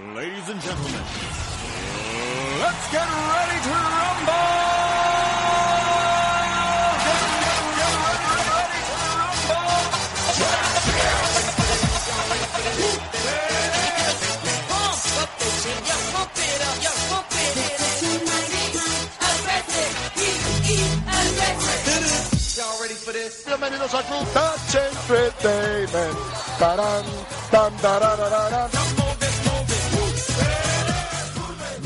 Ladies and gentlemen, let's get ready to rumble! Bienvenidos a Club Touch Entertainment. Tarán, tan, tararararán.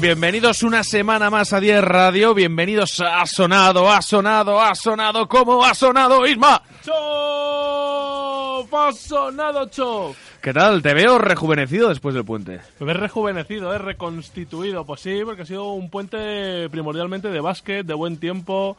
Bienvenidos una semana más a 10 Radio, bienvenidos a Sonado, Ha Sonado, Ha Sonado, ¿cómo ha sonado Isma? ¡Chof! ¡Ha sonado Chof! ¿Qué tal? Te veo rejuvenecido después del puente. Me ves rejuvenecido, ¿eh? reconstituido. Pues sí, porque ha sido un puente primordialmente de básquet, de buen tiempo,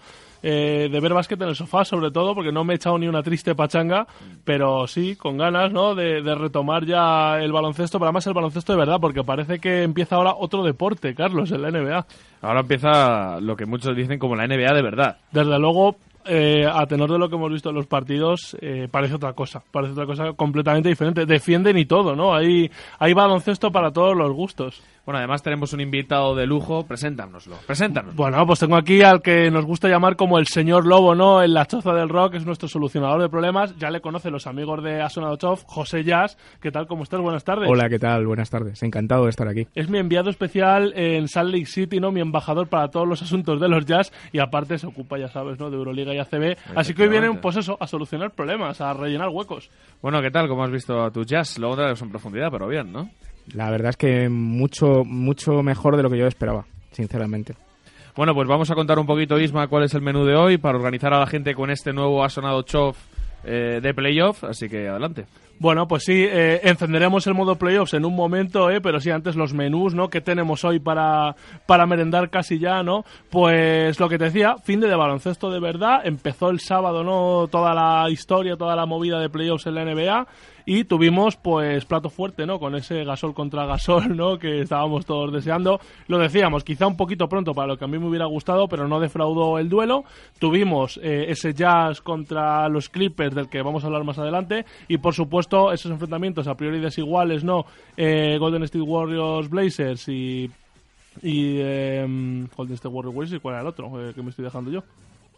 eh, de ver básquet en el sofá sobre todo, porque no me he echado ni una triste pachanga, pero sí, con ganas, ¿no? De, de retomar ya el baloncesto, pero además el baloncesto de verdad, porque parece que empieza ahora otro deporte, Carlos, en la NBA. Ahora empieza lo que muchos dicen como la NBA de verdad. Desde luego, eh, a tenor de lo que hemos visto en los partidos, eh, parece otra cosa. Parece otra cosa completamente diferente. Defienden y todo, ¿no? Hay, hay baloncesto para todos los gustos. Bueno, además tenemos un invitado de lujo, preséntanoslo, preséntanos. Bueno, pues tengo aquí al que nos gusta llamar como el señor Lobo, ¿no? En la choza del rock, es nuestro solucionador de problemas. Ya le conocen los amigos de Asonado Chof, José Jazz. ¿Qué tal? ¿Cómo estás? Buenas tardes. Hola, ¿qué tal? Buenas tardes. Encantado de estar aquí. Es mi enviado especial en Salt Lake City, ¿no? Mi embajador para todos los asuntos de los jazz y aparte se ocupa, ya sabes, ¿no? De Euroliga y ACB. Así que hoy viene, pues eso, a solucionar problemas, a rellenar huecos. Bueno, ¿qué tal? ¿Cómo has visto a tu jazz? Luego entraremos en profundidad, pero bien, ¿no? La verdad es que mucho, mucho mejor de lo que yo esperaba, sinceramente. Bueno, pues vamos a contar un poquito, Isma, cuál es el menú de hoy para organizar a la gente con este nuevo Ha Sonado Chof eh, de playoff, así que adelante. Bueno, pues sí, eh, encenderemos el modo playoffs en un momento, eh, pero sí antes los menús, ¿no? Que tenemos hoy para, para merendar casi ya, ¿no? Pues lo que te decía, fin de, de baloncesto de verdad, empezó el sábado, ¿no? Toda la historia, toda la movida de playoffs en la NBA y tuvimos pues plato fuerte, ¿no? Con ese gasol contra gasol, ¿no? Que estábamos todos deseando. Lo decíamos, quizá un poquito pronto para lo que a mí me hubiera gustado, pero no defraudó el duelo. Tuvimos eh, ese jazz contra los Clippers del que vamos a hablar más adelante y por supuesto esos enfrentamientos a priori desiguales, ¿no? Eh, Golden State Warriors Blazers y y eh, Golden State Warriors Blazers, ¿cuál era el otro? Eh, que me estoy dejando yo.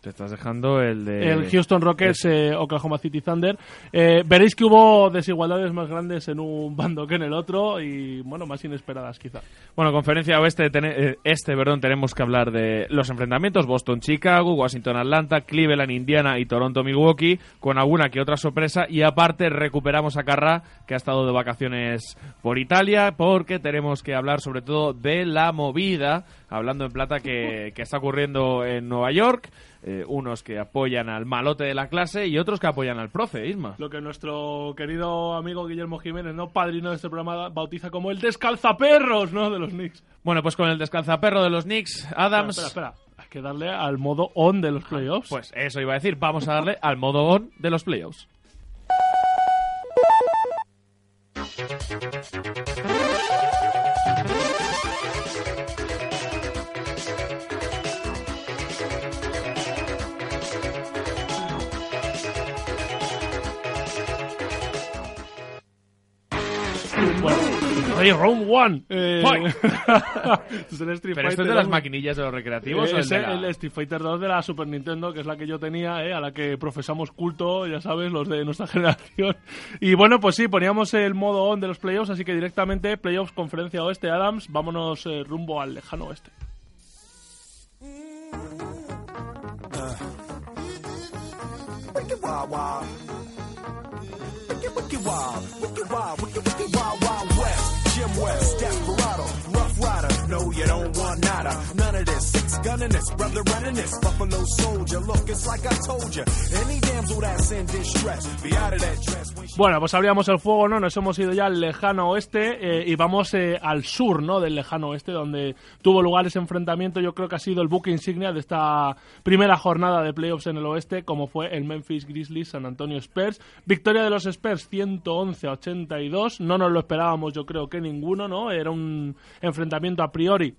Te estás dejando el de... El Houston Rockets, eh, Oklahoma City Thunder. Eh, veréis que hubo desigualdades más grandes en un bando que en el otro y, bueno, más inesperadas quizá. Bueno, conferencia oeste, tene- eh, este, perdón, tenemos que hablar de los enfrentamientos Boston-Chicago, Washington-Atlanta, Cleveland-Indiana y Toronto-Milwaukee, con alguna que otra sorpresa. Y aparte recuperamos a Carra, que ha estado de vacaciones por Italia, porque tenemos que hablar sobre todo de la movida, hablando en plata, que, que está ocurriendo en Nueva York. Eh, unos que apoyan al malote de la clase y otros que apoyan al profe, Isma. Lo que nuestro querido amigo Guillermo Jiménez, ¿no? Padrino de este programa, bautiza como el descalzaperros, ¿no? De los Knicks. Bueno, pues con el descalzaperro de los Knicks, Adams... Espera, espera, espera. Hay que darle al modo on de los playoffs. Pues eso iba a decir, vamos a darle al modo on de los playoffs. Bueno, Round One. Eh, es el Street Pero esto es de las 2. maquinillas de los recreativos. Eh, o el es de la- el Street Fighter 2 de la Super Nintendo, que es la que yo tenía, eh, a la que profesamos culto, ya sabes, los de nuestra generación. Y bueno, pues sí, poníamos el modo on de los playoffs, así que directamente playoffs conferencia oeste, Adams, vámonos eh, rumbo al lejano oeste. Wicked wild. Wicked wicked wild. None of this. Six gunning this, brother running this. Buffalo soldier. Look, I told you. Any damsel that's in distress, be out of that Bueno, pues abríamos el fuego, ¿no? Nos hemos ido ya al lejano oeste eh, y vamos eh, al sur, ¿no? Del lejano oeste, donde tuvo lugar ese enfrentamiento. Yo creo que ha sido el buque insignia de esta primera jornada de playoffs en el oeste, como fue el Memphis Grizzlies San Antonio Spurs. Victoria de los Spurs 111 a 82. No nos lo esperábamos, yo creo que ninguno, ¿no? Era un enfrentamiento a priori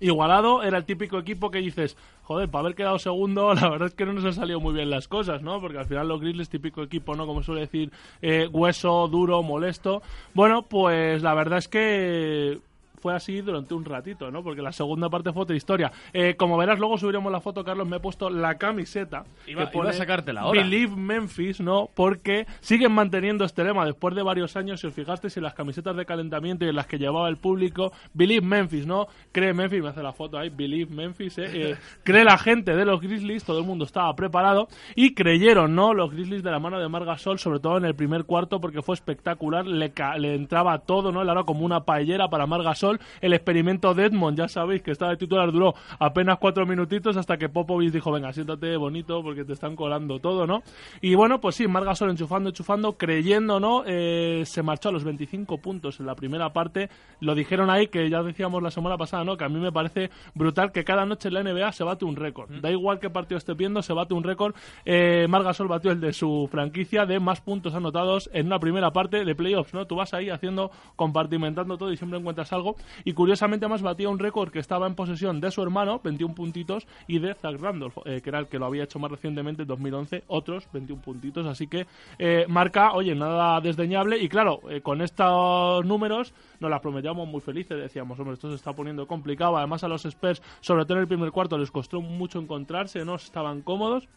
igualado, era el típico equipo que dices, joder, para haber quedado segundo, la verdad es que no nos han salido muy bien las cosas, ¿no? Porque al final los Grizzlies, típico equipo, ¿no? Como suele decir, eh, hueso, duro, molesto. Bueno, pues la verdad es que fue así durante un ratito, ¿no? Porque la segunda parte fue otra historia. Eh, como verás, luego subiremos la foto, Carlos, me he puesto la camiseta. Iba- que iba a pone sacártela ahora. Believe Memphis, ¿no? Porque siguen manteniendo este lema después de varios años. Si os fijasteis en las camisetas de calentamiento y en las que llevaba el público, Believe Memphis, ¿no? Cree Memphis, me hace la foto ahí, Believe Memphis, ¿eh? Eh, cree la gente de los Grizzlies, todo el mundo estaba preparado y creyeron, ¿no? Los Grizzlies de la mano de Margasol, sobre todo en el primer cuarto, porque fue espectacular, le, ca- le entraba todo, ¿no? Él era como una paellera para Margasol. El experimento de Edmond, ya sabéis que estaba de titular, duró apenas cuatro minutitos hasta que Popovich dijo, venga, siéntate bonito porque te están colando todo, ¿no? Y bueno, pues sí, Margasol enchufando, enchufando, creyendo, ¿no? Eh, se marchó a los 25 puntos en la primera parte. Lo dijeron ahí, que ya decíamos la semana pasada, ¿no? Que a mí me parece brutal que cada noche en la NBA se bate un récord. Da igual qué partido esté viendo, se bate un récord. Eh, Margasol batió el de su franquicia de más puntos anotados en una primera parte de playoffs, ¿no? Tú vas ahí haciendo, compartimentando todo y siempre encuentras algo. Y curiosamente además batía un récord que estaba en posesión de su hermano, 21 puntitos, y de Zach Randolph, eh, que era el que lo había hecho más recientemente en 2011, otros 21 puntitos. Así que eh, marca, oye, nada desdeñable. Y claro, eh, con estos números nos las prometíamos muy felices. Decíamos, hombre, esto se está poniendo complicado. Además, a los Spurs, sobre todo en el primer cuarto, les costó mucho encontrarse, no estaban cómodos.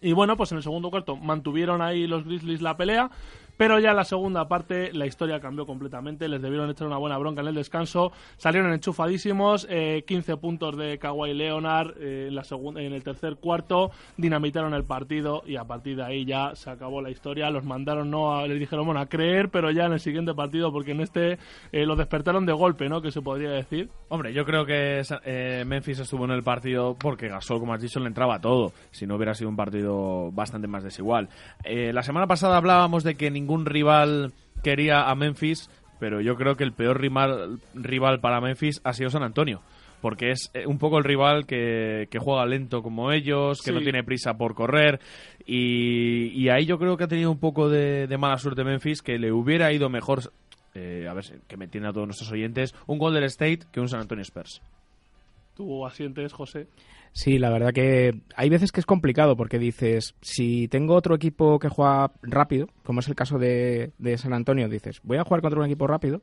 Y bueno, pues en el segundo cuarto mantuvieron ahí los Grizzlies la pelea, pero ya en la segunda parte la historia cambió completamente. Les debieron echar una buena bronca en el descanso. Salieron enchufadísimos, eh, 15 puntos de Kawhi Leonard eh, en, la en el tercer cuarto, dinamitaron el partido y a partir de ahí ya se acabó la historia. Los mandaron, no les dijeron, bueno, a creer, pero ya en el siguiente partido, porque en este eh, los despertaron de golpe, ¿no? Que se podría decir. Hombre, yo creo que eh, Memphis estuvo en el partido porque Gasol, como has dicho, le entraba todo. Si no hubiera sido un partido bastante más desigual. Eh, la semana pasada hablábamos de que ningún rival quería a Memphis, pero yo creo que el peor rival, rival para Memphis ha sido San Antonio. Porque es eh, un poco el rival que, que juega lento como ellos, que Sí. no tiene prisa por correr. Y, y ahí yo creo que ha tenido un poco de, de mala suerte Memphis, que le hubiera ido mejor, eh, a ver si- que me entiendan a todos nuestros oyentes, un Golden State que un San Antonio Spurs. Tú asientes, José. Sí, la verdad que hay veces que es complicado porque dices, si tengo otro equipo que juega rápido, como es el caso de, de San Antonio, dices, voy a jugar contra un equipo rápido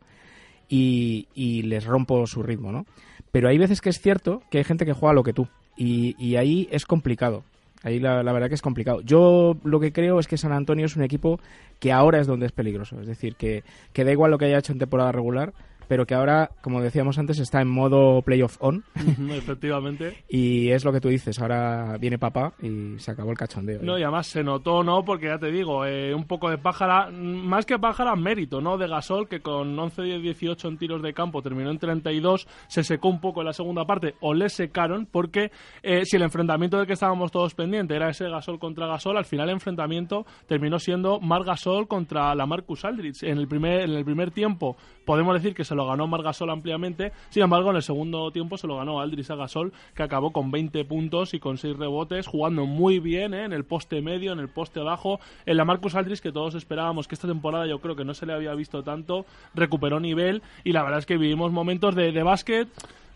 y, y les rompo su ritmo, ¿no? Pero hay veces que es cierto que hay gente que juega lo que tú y, y ahí es complicado. Ahí la, la verdad que es complicado. Yo lo que creo es que San Antonio es un equipo que ahora es donde es peligroso. Es decir, que, que da igual lo que haya hecho en temporada regular, pero que ahora, como decíamos antes, está en modo playoff on. Efectivamente. Y es lo que tú dices, ahora viene papá y se acabó el cachondeo. ¿eh? No, y además se notó, ¿no? Porque ya te digo, eh, un poco de pájara, más que pájara, mérito, ¿no? De Gasol, que con 11-10-18 en tiros de campo terminó en 32, se secó un poco en la segunda parte, o le secaron, porque eh, si el enfrentamiento del que estábamos todos pendientes era ese Gasol contra Gasol, al final el enfrentamiento terminó siendo Mar Gasol contra la Marcus Aldridge. En el primer, en el primer tiempo podemos decir que se lo ganó Mar Gasol ampliamente, sin embargo en el segundo tiempo se lo ganó Aldridge a Gasol, que acabó con 20 puntos y con 6 rebotes, jugando muy bien ¿eh? en el poste medio, en el poste bajo, en la Marcus Aldridge que todos esperábamos que esta temporada yo creo que no se le había visto tanto, recuperó nivel y la verdad es que vivimos momentos de, de básquet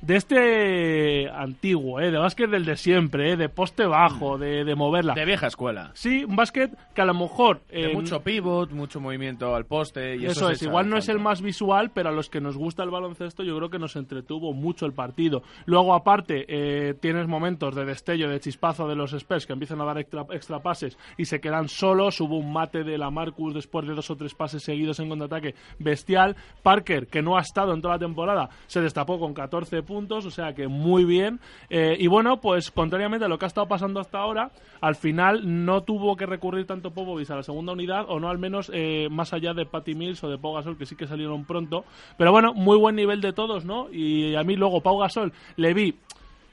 de este antiguo, ¿eh? de básquet del de siempre, ¿eh? de poste bajo, de, de moverla. De vieja escuela. Sí, un básquet que a lo mejor... De eh, mucho pivot, mucho movimiento al poste. Y eso, es, igual no es el más visual, pero a los que nos gusta el baloncesto yo creo que nos entretuvo mucho el partido. Luego, aparte, eh, tienes momentos de destello, de chispazo de los Spurs que empiezan a dar extra, extra pases y se quedan solos. Hubo un mate de la Marcus después de dos o tres pases seguidos en contraataque bestial. Parker, que no ha estado en toda la temporada, se destapó con 14 puntos, o sea que muy bien. Eh, y bueno, pues contrariamente a lo que ha estado pasando hasta ahora, al final no tuvo que recurrir tanto Popovich a la segunda unidad, o no al menos eh, más allá de Patty Mills o de Pau Gasol, que sí que salieron pronto. Pero bueno, muy buen nivel de todos, ¿no? Y a mí luego Pau Gasol le vi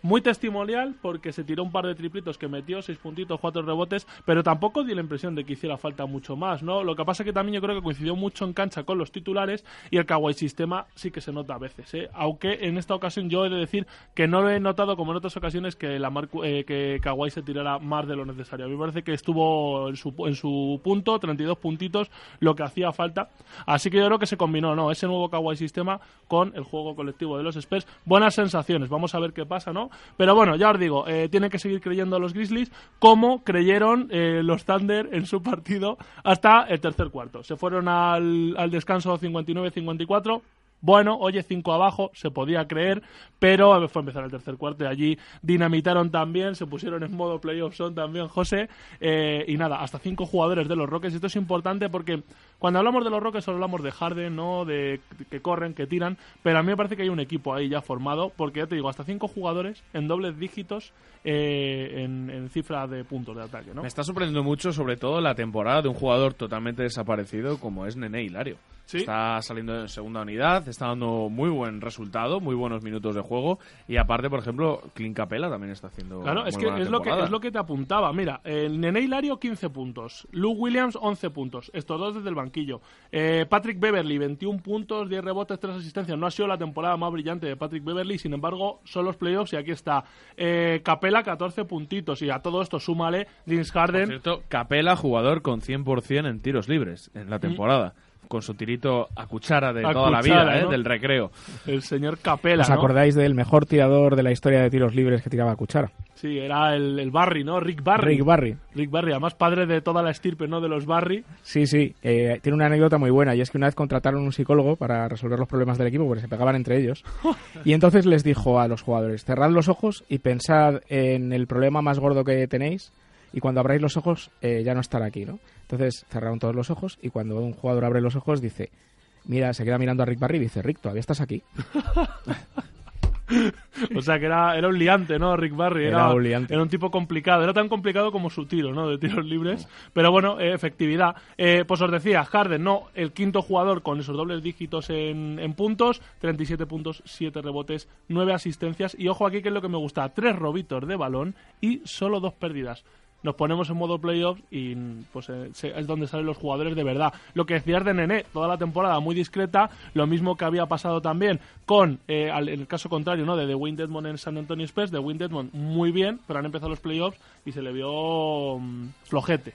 muy testimonial porque se tiró un par de triplitos que metió, seis puntitos, cuatro rebotes, pero tampoco dio la impresión de que hiciera falta mucho más, ¿no? Lo que pasa que también yo creo que coincidió mucho en cancha con los titulares y el Kawhi sistema sí que se nota a veces, ¿eh? Aunque en esta ocasión yo he de decir que no lo he notado como en otras ocasiones que la Marcu- eh, que Kawhi se tirara más de lo necesario. A mí me parece que estuvo en su, en su punto, 32 puntitos, lo que hacía falta. Así que yo creo que se combinó, ¿no? Ese nuevo Kawhi sistema con el juego colectivo de los Spurs. Buenas sensaciones, vamos a ver qué pasa, ¿no? Pero bueno, ya os digo, eh, tienen que seguir creyendo los Grizzlies como creyeron eh, los Thunder en su partido hasta el tercer cuarto. Se fueron al, al descanso 59-54. Bueno, oye, 5 abajo, se podía creer, pero fue a empezar el tercer cuarto y allí dinamitaron también, se pusieron en modo playoff son también, José, eh, y nada, hasta cinco jugadores de los Rockets. Esto es importante porque cuando hablamos de los Rockets solo hablamos de Harden, ¿no? De que corren, que tiran, pero a mí me parece que hay un equipo ahí ya formado, porque ya te digo, hasta cinco jugadores en dobles dígitos eh, en, en cifra de puntos de ataque, ¿no? Me está sorprendiendo mucho, sobre todo, la temporada de un jugador totalmente desaparecido como es Nene Hilario. Sí. Está saliendo en segunda unidad, está dando muy buen resultado, muy buenos minutos de juego. Y aparte, por ejemplo, Clint Capela también está haciendo. Claro, muy es que buena es lo que, temporada. es lo que te apuntaba. Mira, el Nene Hilario 15 puntos, Luke Williams 11 puntos, estos dos desde el banquillo. Eh, Patrick Beverly 21 puntos, 10 rebotes, 3 asistencias. No ha sido la temporada más brillante de Patrick Beverly, sin embargo, son los playoffs y aquí está. Eh, Capela 14 puntitos y a todo esto súmale James Por Harden. cierto, Capela, jugador con 100% en tiros libres en la temporada. Con su tirito a cuchara de. A toda la vida, ¿eh? ¿no? del recreo. El señor Capela, ¿Os ¿no? acordáis del mejor tirador de la historia de tiros libres que tiraba a cuchara? Sí, era el, el Barry, ¿no? Rick Barry. Rick Barry. Rick Barry, además padre de toda la estirpe, ¿no? De los Barry. Sí, sí. eh, tiene una anécdota muy buena y es que una vez contrataron un psicólogo para resolver los problemas del equipo porque se pegaban entre ellos. Y entonces les dijo a los jugadores, cerrad los ojos y pensad en el problema más gordo que tenéis y cuando abráis los ojos eh, ya no estará aquí, ¿no? Entonces cerraron todos los ojos y cuando un jugador abre los ojos dice, mira, se queda mirando a Rick Barry y dice, Rick, todavía estás aquí. O sea que era, era un liante, ¿no? Rick Barry. Era, Era un liante. era un tipo complicado. Era tan complicado como su tiro, ¿no? De tiros libres. Pero bueno, eh, efectividad. Eh, pues os decía, Harden, no, el quinto jugador con esos dobles dígitos en, en puntos. 37 puntos, 7 rebotes, 9 asistencias. Y ojo aquí que es lo que me gusta. 3 robitos de balón y solo dos pérdidas nos ponemos en modo playoffs y pues eh, es donde salen los jugadores de verdad. Lo que decías de Nené, toda la temporada muy discreta, lo mismo que había pasado también con eh, al- el caso contrario, ¿no? De The Wayne Dedmon en San Antonio Spurs, de Wayne Dedmon muy bien, pero han empezado los playoffs y se le vio mm, flojete.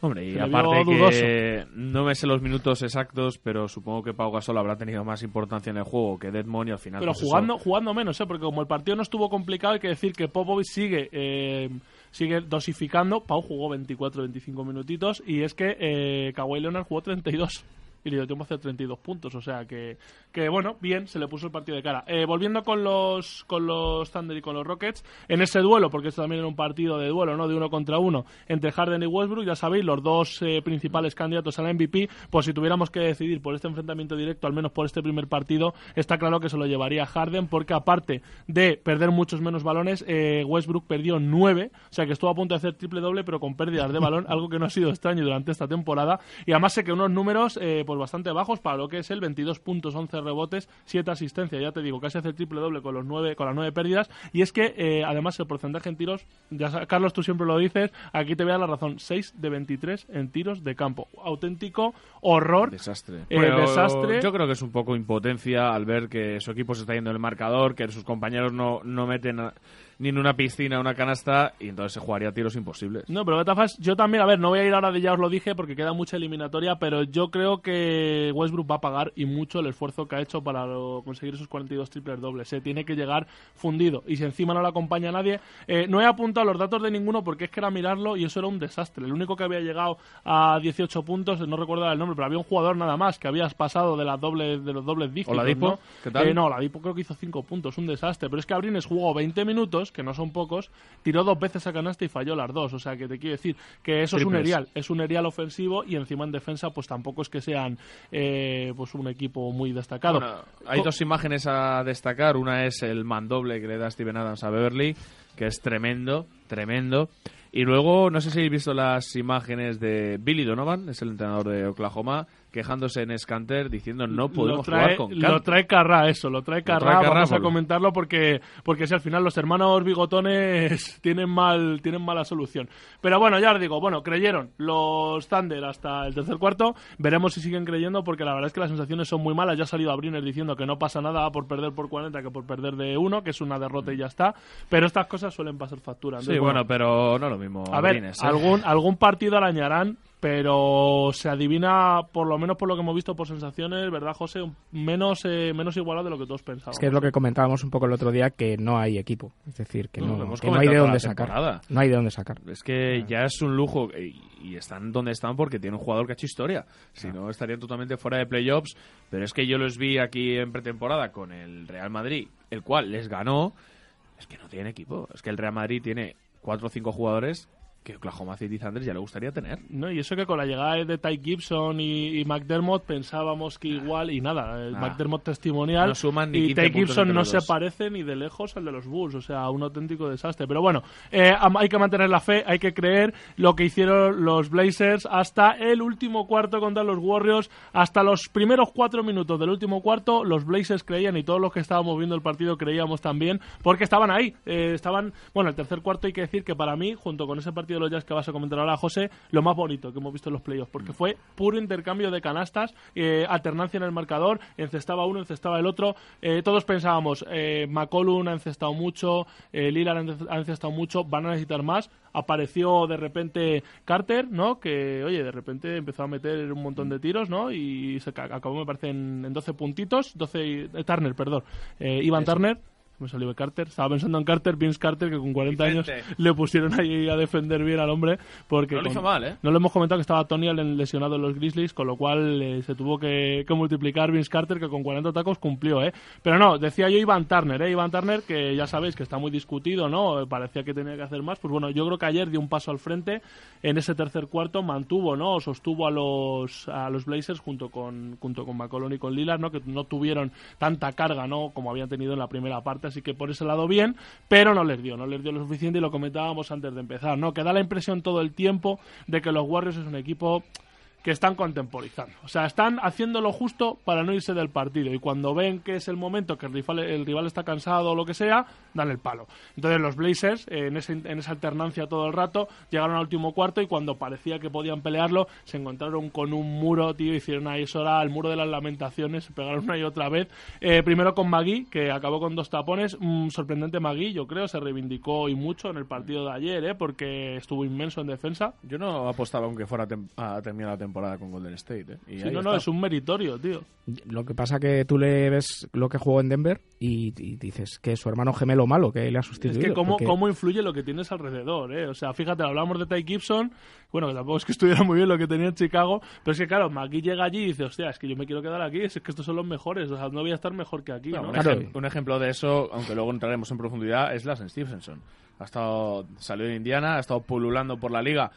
Hombre, y aparte que no me sé los minutos exactos, pero supongo que Pau Gasol habrá tenido más importancia en el juego que Deadmon y al final. Pero pues eso- jugando, jugando menos, ¿eh? Porque como el partido no estuvo complicado, hay que decir que Popovich sigue, eh, sigue dosificando. Pau jugó 24-25 minutitos y es que eh, Kawhi Leonard jugó 32 y le dio a hacer 32 puntos. O sea que, que bueno, bien, se le puso el partido de cara. Eh, volviendo con los, con los Thunder y con los Rockets, en ese duelo, porque esto también era un partido de duelo, ¿no? De uno contra uno, entre Harden y Westbrook, ya sabéis, los dos eh, principales candidatos al MVP, pues si tuviéramos que decidir por este enfrentamiento directo, al menos por este primer partido, está claro que se lo llevaría Harden, porque aparte de perder muchos menos balones, eh, Westbrook perdió nueve, o sea que estuvo a punto de hacer triple doble, pero con pérdidas de balón, algo que no ha sido extraño durante esta temporada, y además sé que unos números eh, pues bastante bajos para lo que es el 22 puntos, 11 rebotes, 7 asistencias, ya te digo, casi hace triple doble con los nueve, con las nueve pérdidas, y es que eh, además el porcentaje en tiros, ya Carlos tú siempre lo dices, aquí te voy a dar la razón, 6 de 23 en tiros de campo, auténtico horror, Desastre. Eh, Pero desastre. Yo creo que es un poco impotencia al ver que su equipo se está yendo en el marcador, que sus compañeros no, no meten a- ni en una piscina una canasta y entonces se jugaría a tiros imposibles. No, pero formas, yo también, a ver, no voy a ir ahora de ya os lo dije porque queda mucha eliminatoria, pero yo creo que Westbrook va a pagar y mucho el esfuerzo que ha hecho para lo- conseguir esos 42 triples dobles. Se tiene que llegar fundido y si encima no le acompaña nadie, eh, no he apuntado los datos de ninguno porque es que era mirarlo y eso era un desastre. El único que había llegado a 18 puntos, no recuerdo el nombre, pero había un jugador nada más que habías pasado de las dobles de los dobles dígitos. Oladipo, ¿no? ¿qué tal? Eh, no, Oladipo creo que hizo 5 puntos, un desastre. Pero es que Abrines jugó 20 minutos, que no son pocos, tiró dos veces a canasta y falló las dos. O sea, que te quiero decir que eso es un Triples. erial, es un erial ofensivo y encima en defensa, pues tampoco es que sean eh, pues un equipo muy destacado. Bueno, hay Co- dos imágenes a destacar. Una es el mandoble que le da Steven Adams a Beverly, que es tremendo, tremendo. Y luego, no sé si habéis visto las imágenes de Billy Donovan, es el entrenador de Oklahoma, quejándose en Scanter diciendo no lo podemos trae, jugar con lo Kanté. trae Carrá eso, lo trae Carrá, trae Carrá vamos a comentarlo porque porque si al final los hermanos bigotones tienen mal tienen mala solución. Pero bueno, ya os digo, bueno, creyeron los Thunder hasta el tercer cuarto, veremos si siguen creyendo porque la verdad es que las sensaciones son muy malas, ya ha salido a Briner diciendo que no pasa nada por perder por 40 que por perder de uno, que es una derrota y ya está, pero estas cosas suelen pasar factura. Sí, Entonces, bueno, pero no lo mismo. A ver, Brines, ¿eh? algún, algún partido arañarán, pero se adivina, por lo menos por lo que hemos visto por sensaciones, ¿verdad, José? Menos, eh, menos igualado de lo que todos pensábamos. Es que es lo que comentábamos un poco el otro día, que no hay equipo. Es decir, que No, no, que no hay de dónde sacar. No hay de dónde sacar. Es que ya es un lujo y, y están donde están porque tiene un jugador que ha hecho historia. Si no, estarían totalmente fuera de playoffs. Pero es que yo los vi aquí en pretemporada con el Real Madrid, el cual les ganó. Es que no tiene equipo. Es que el Real Madrid tiene cuatro o cinco jugadores que Oklahoma City Thunder ya le gustaría tener. No, y eso que con la llegada de Ty Gibson y, y McDermott pensábamos que igual, y nada, el Nah. McDermott testimonial No suman ni y 15 Ty Gibson no se parece ni de lejos al de los Bulls, o sea, un auténtico desastre. Pero bueno, eh, hay que mantener la fe, hay que creer lo que hicieron los Blazers hasta el último cuarto contra los Warriors, hasta los primeros cuatro minutos del último cuarto, los Blazers creían y todos los que estábamos viendo el partido creíamos también, porque estaban ahí, eh, estaban, bueno, el tercer cuarto hay que decir que para mí, junto con ese partido de los Jazz que vas a comentar ahora, José, lo más bonito que hemos visto en los playoffs, porque fue puro intercambio de canastas, eh, alternancia en el marcador, encestaba uno, encestaba el otro, eh, todos pensábamos, eh, McCollum ha encestado mucho, eh, Lillard ha ence- ha encestado mucho, van a necesitar más, apareció de repente Carter, ¿no? Que, oye, de repente empezó a meter un montón de tiros, ¿no? Y se ca- acabó, me parece, en, en 12 puntitos, 12, y- eh, Turner, perdón, eh, Ivan Turner, me salió de Carter. Estaba pensando en Carter, Vince Carter, que con 40 años le pusieron ahí a defender bien al hombre. Porque No lo con- hizo mal, ¿eh? No lo hemos comentado que estaba Tony Allen lesionado en los Grizzlies, con lo cual eh, se tuvo que, que multiplicar Vince Carter, que con 40 tacos cumplió, ¿eh? Pero no, decía yo Ivan Turner, ¿eh? Ivan Turner, que ya sabéis que está muy discutido, ¿no? Parecía que tenía que hacer más. Pues bueno, yo creo que ayer dio un paso al frente en ese tercer cuarto, mantuvo, ¿no? Sostuvo a los, a los Blazers junto con, junto con McCollum y con Lillard, ¿no? Que no tuvieron tanta carga, ¿no? Como habían tenido en la primera parte, así que por ese lado bien, pero no les dio, no les dio lo suficiente y lo comentábamos antes de empezar, ¿no? Que da la impresión todo el tiempo de que los Warriors es un equipo que están contemporizando. O sea, están haciendo lo justo para no irse del partido. Y cuando ven que es el momento que el rival, el rival está cansado o lo que sea, dan el palo. Entonces los Blazers, en, ese- en esa alternancia todo el rato, llegaron al último cuarto y cuando parecía que podían pelearlo, se encontraron con un muro, tío, hicieron ahí eso era el muro de las lamentaciones, se pegaron una y otra vez. Eh, primero con Magui, que acabó con dos tapones. Un sorprendente Magui, yo creo, se reivindicó y mucho en el partido de ayer, eh, porque estuvo inmenso en defensa. Yo no apostaba aunque fuera a terminar la temporada con Golden State. ¿eh? Y Sí, no, no, es un meritorio, tío. Lo que pasa que tú le ves lo que jugó en Denver y, y dices que es su hermano gemelo malo que le ha Es sustituido. que cómo, porque- cómo influye lo que tienes alrededor, ¿eh? O sea, fíjate, hablamos de Ty Gibson, bueno, que tampoco es que estuviera muy bien lo que tenía en Chicago, pero es que claro, McGee llega allí y dice, hostia, es que yo me quiero quedar aquí, es que estos son los mejores, o sea, no voy a estar mejor que aquí, No, ¿no? un, Claro. ejem- un ejemplo de eso, aunque luego entraremos en profundidad, es Lassen Stevenson. Ha estado, salió de Indiana, ha estado pululando por la liga.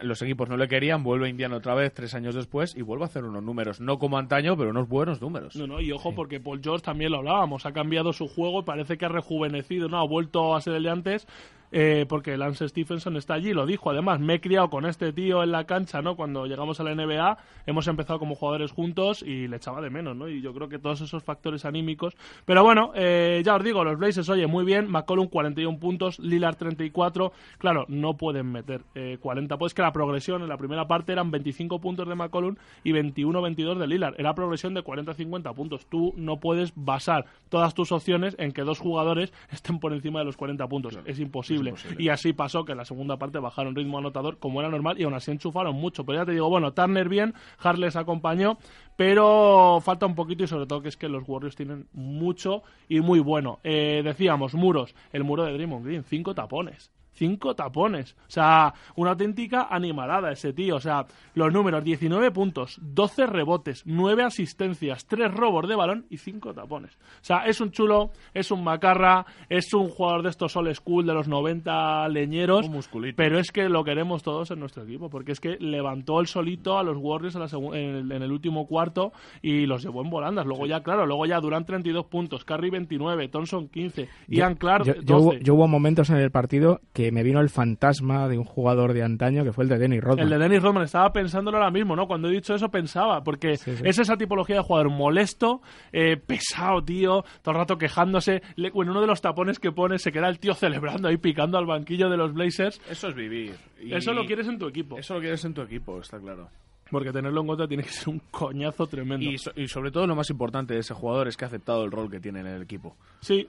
Los equipos no le querían, vuelve a Indiana otra vez tres años después y vuelve a hacer unos números, no como antaño, pero unos buenos números. No, no, y ojo, porque Paul George también lo hablábamos, ha cambiado su juego y parece que ha rejuvenecido, ¿no? Ha vuelto a ser el de antes, eh, porque Lance Stephenson está allí, lo dijo, además, me he criado con este tío en la cancha, ¿no? Cuando llegamos a la NBA, hemos empezado como jugadores juntos y le echaba de menos, ¿no? Y yo creo que todos esos factores anímicos. Pero bueno, eh, ya os digo, los Blazers, oye, muy bien, McCollum 41 puntos, Lillard 34, claro, no pueden meter eh, 40, pues que la progresión en la primera parte eran 25 puntos de McCollum y 21-22 de Lillard, era progresión de 40-50 puntos. Tú no puedes basar todas tus opciones en que dos jugadores estén por encima de los 40 puntos, es imposible. Y así pasó que en la segunda parte bajaron ritmo anotador como era normal y aún así enchufaron mucho. Pero ya te digo, bueno, Turner bien, Harles acompañó, pero falta un poquito y sobre todo que es que los Warriors tienen mucho y muy bueno. Eh, decíamos, muros, el muro de Draymond Green, cinco tapones. Cinco tapones. O sea, una auténtica animalada ese tío. O sea, los números, 19 puntos, 12 rebotes, 9 asistencias, 3 robos de balón y 5 tapones. O sea, es un chulo, es un macarra, es un jugador de estos old school de los 90 leñeros. Un musculito. Pero es que lo queremos todos en nuestro equipo, porque es que levantó el solito a los Warriors en, la en el, en el último cuarto y los llevó en volandas. Luego ya, claro, luego ya Durant 32 puntos, Curry 29, Thompson 15, Yo- Ian Clark yo, 12. yo yo hubo momentos en el partido que que me vino el fantasma de un jugador de antaño que fue el de Dennis Rodman. El de Dennis Rodman, estaba pensándolo ahora mismo, ¿no? Cuando he dicho eso pensaba, porque Sí, sí. es esa tipología de jugador molesto, eh, pesado, tío, todo el rato quejándose. Le- en uno de los tapones que pone se queda el tío celebrando ahí, picando al banquillo de los Blazers. Eso es vivir. Y Eso lo quieres en tu equipo. Eso lo quieres en tu equipo, está claro. Porque tenerlo en contra tiene que ser un coñazo tremendo. Y, so- y sobre todo lo más importante de ese jugador es que ha aceptado el rol que tiene en el equipo. Sí,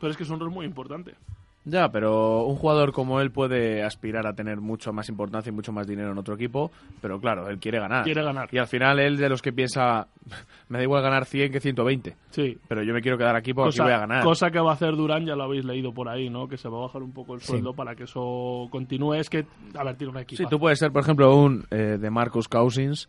pero es que es un rol muy importante. Ya, pero un jugador como él puede aspirar a tener mucho más importancia y mucho más dinero en otro equipo, pero claro, él quiere ganar. Quiere ganar. Y al final él de los que piensa, me da igual ganar 100 que 120, Sí. pero yo me quiero quedar aquí porque aquí voy a ganar. cosa que va a hacer Durán, ya lo habéis leído por ahí, ¿no? Que se va a bajar un poco el sueldo para que eso continúe. Es que, a ver, tiene un equipo. Sí, tú puedes ser, por ejemplo, un eh, de Marcus Cousins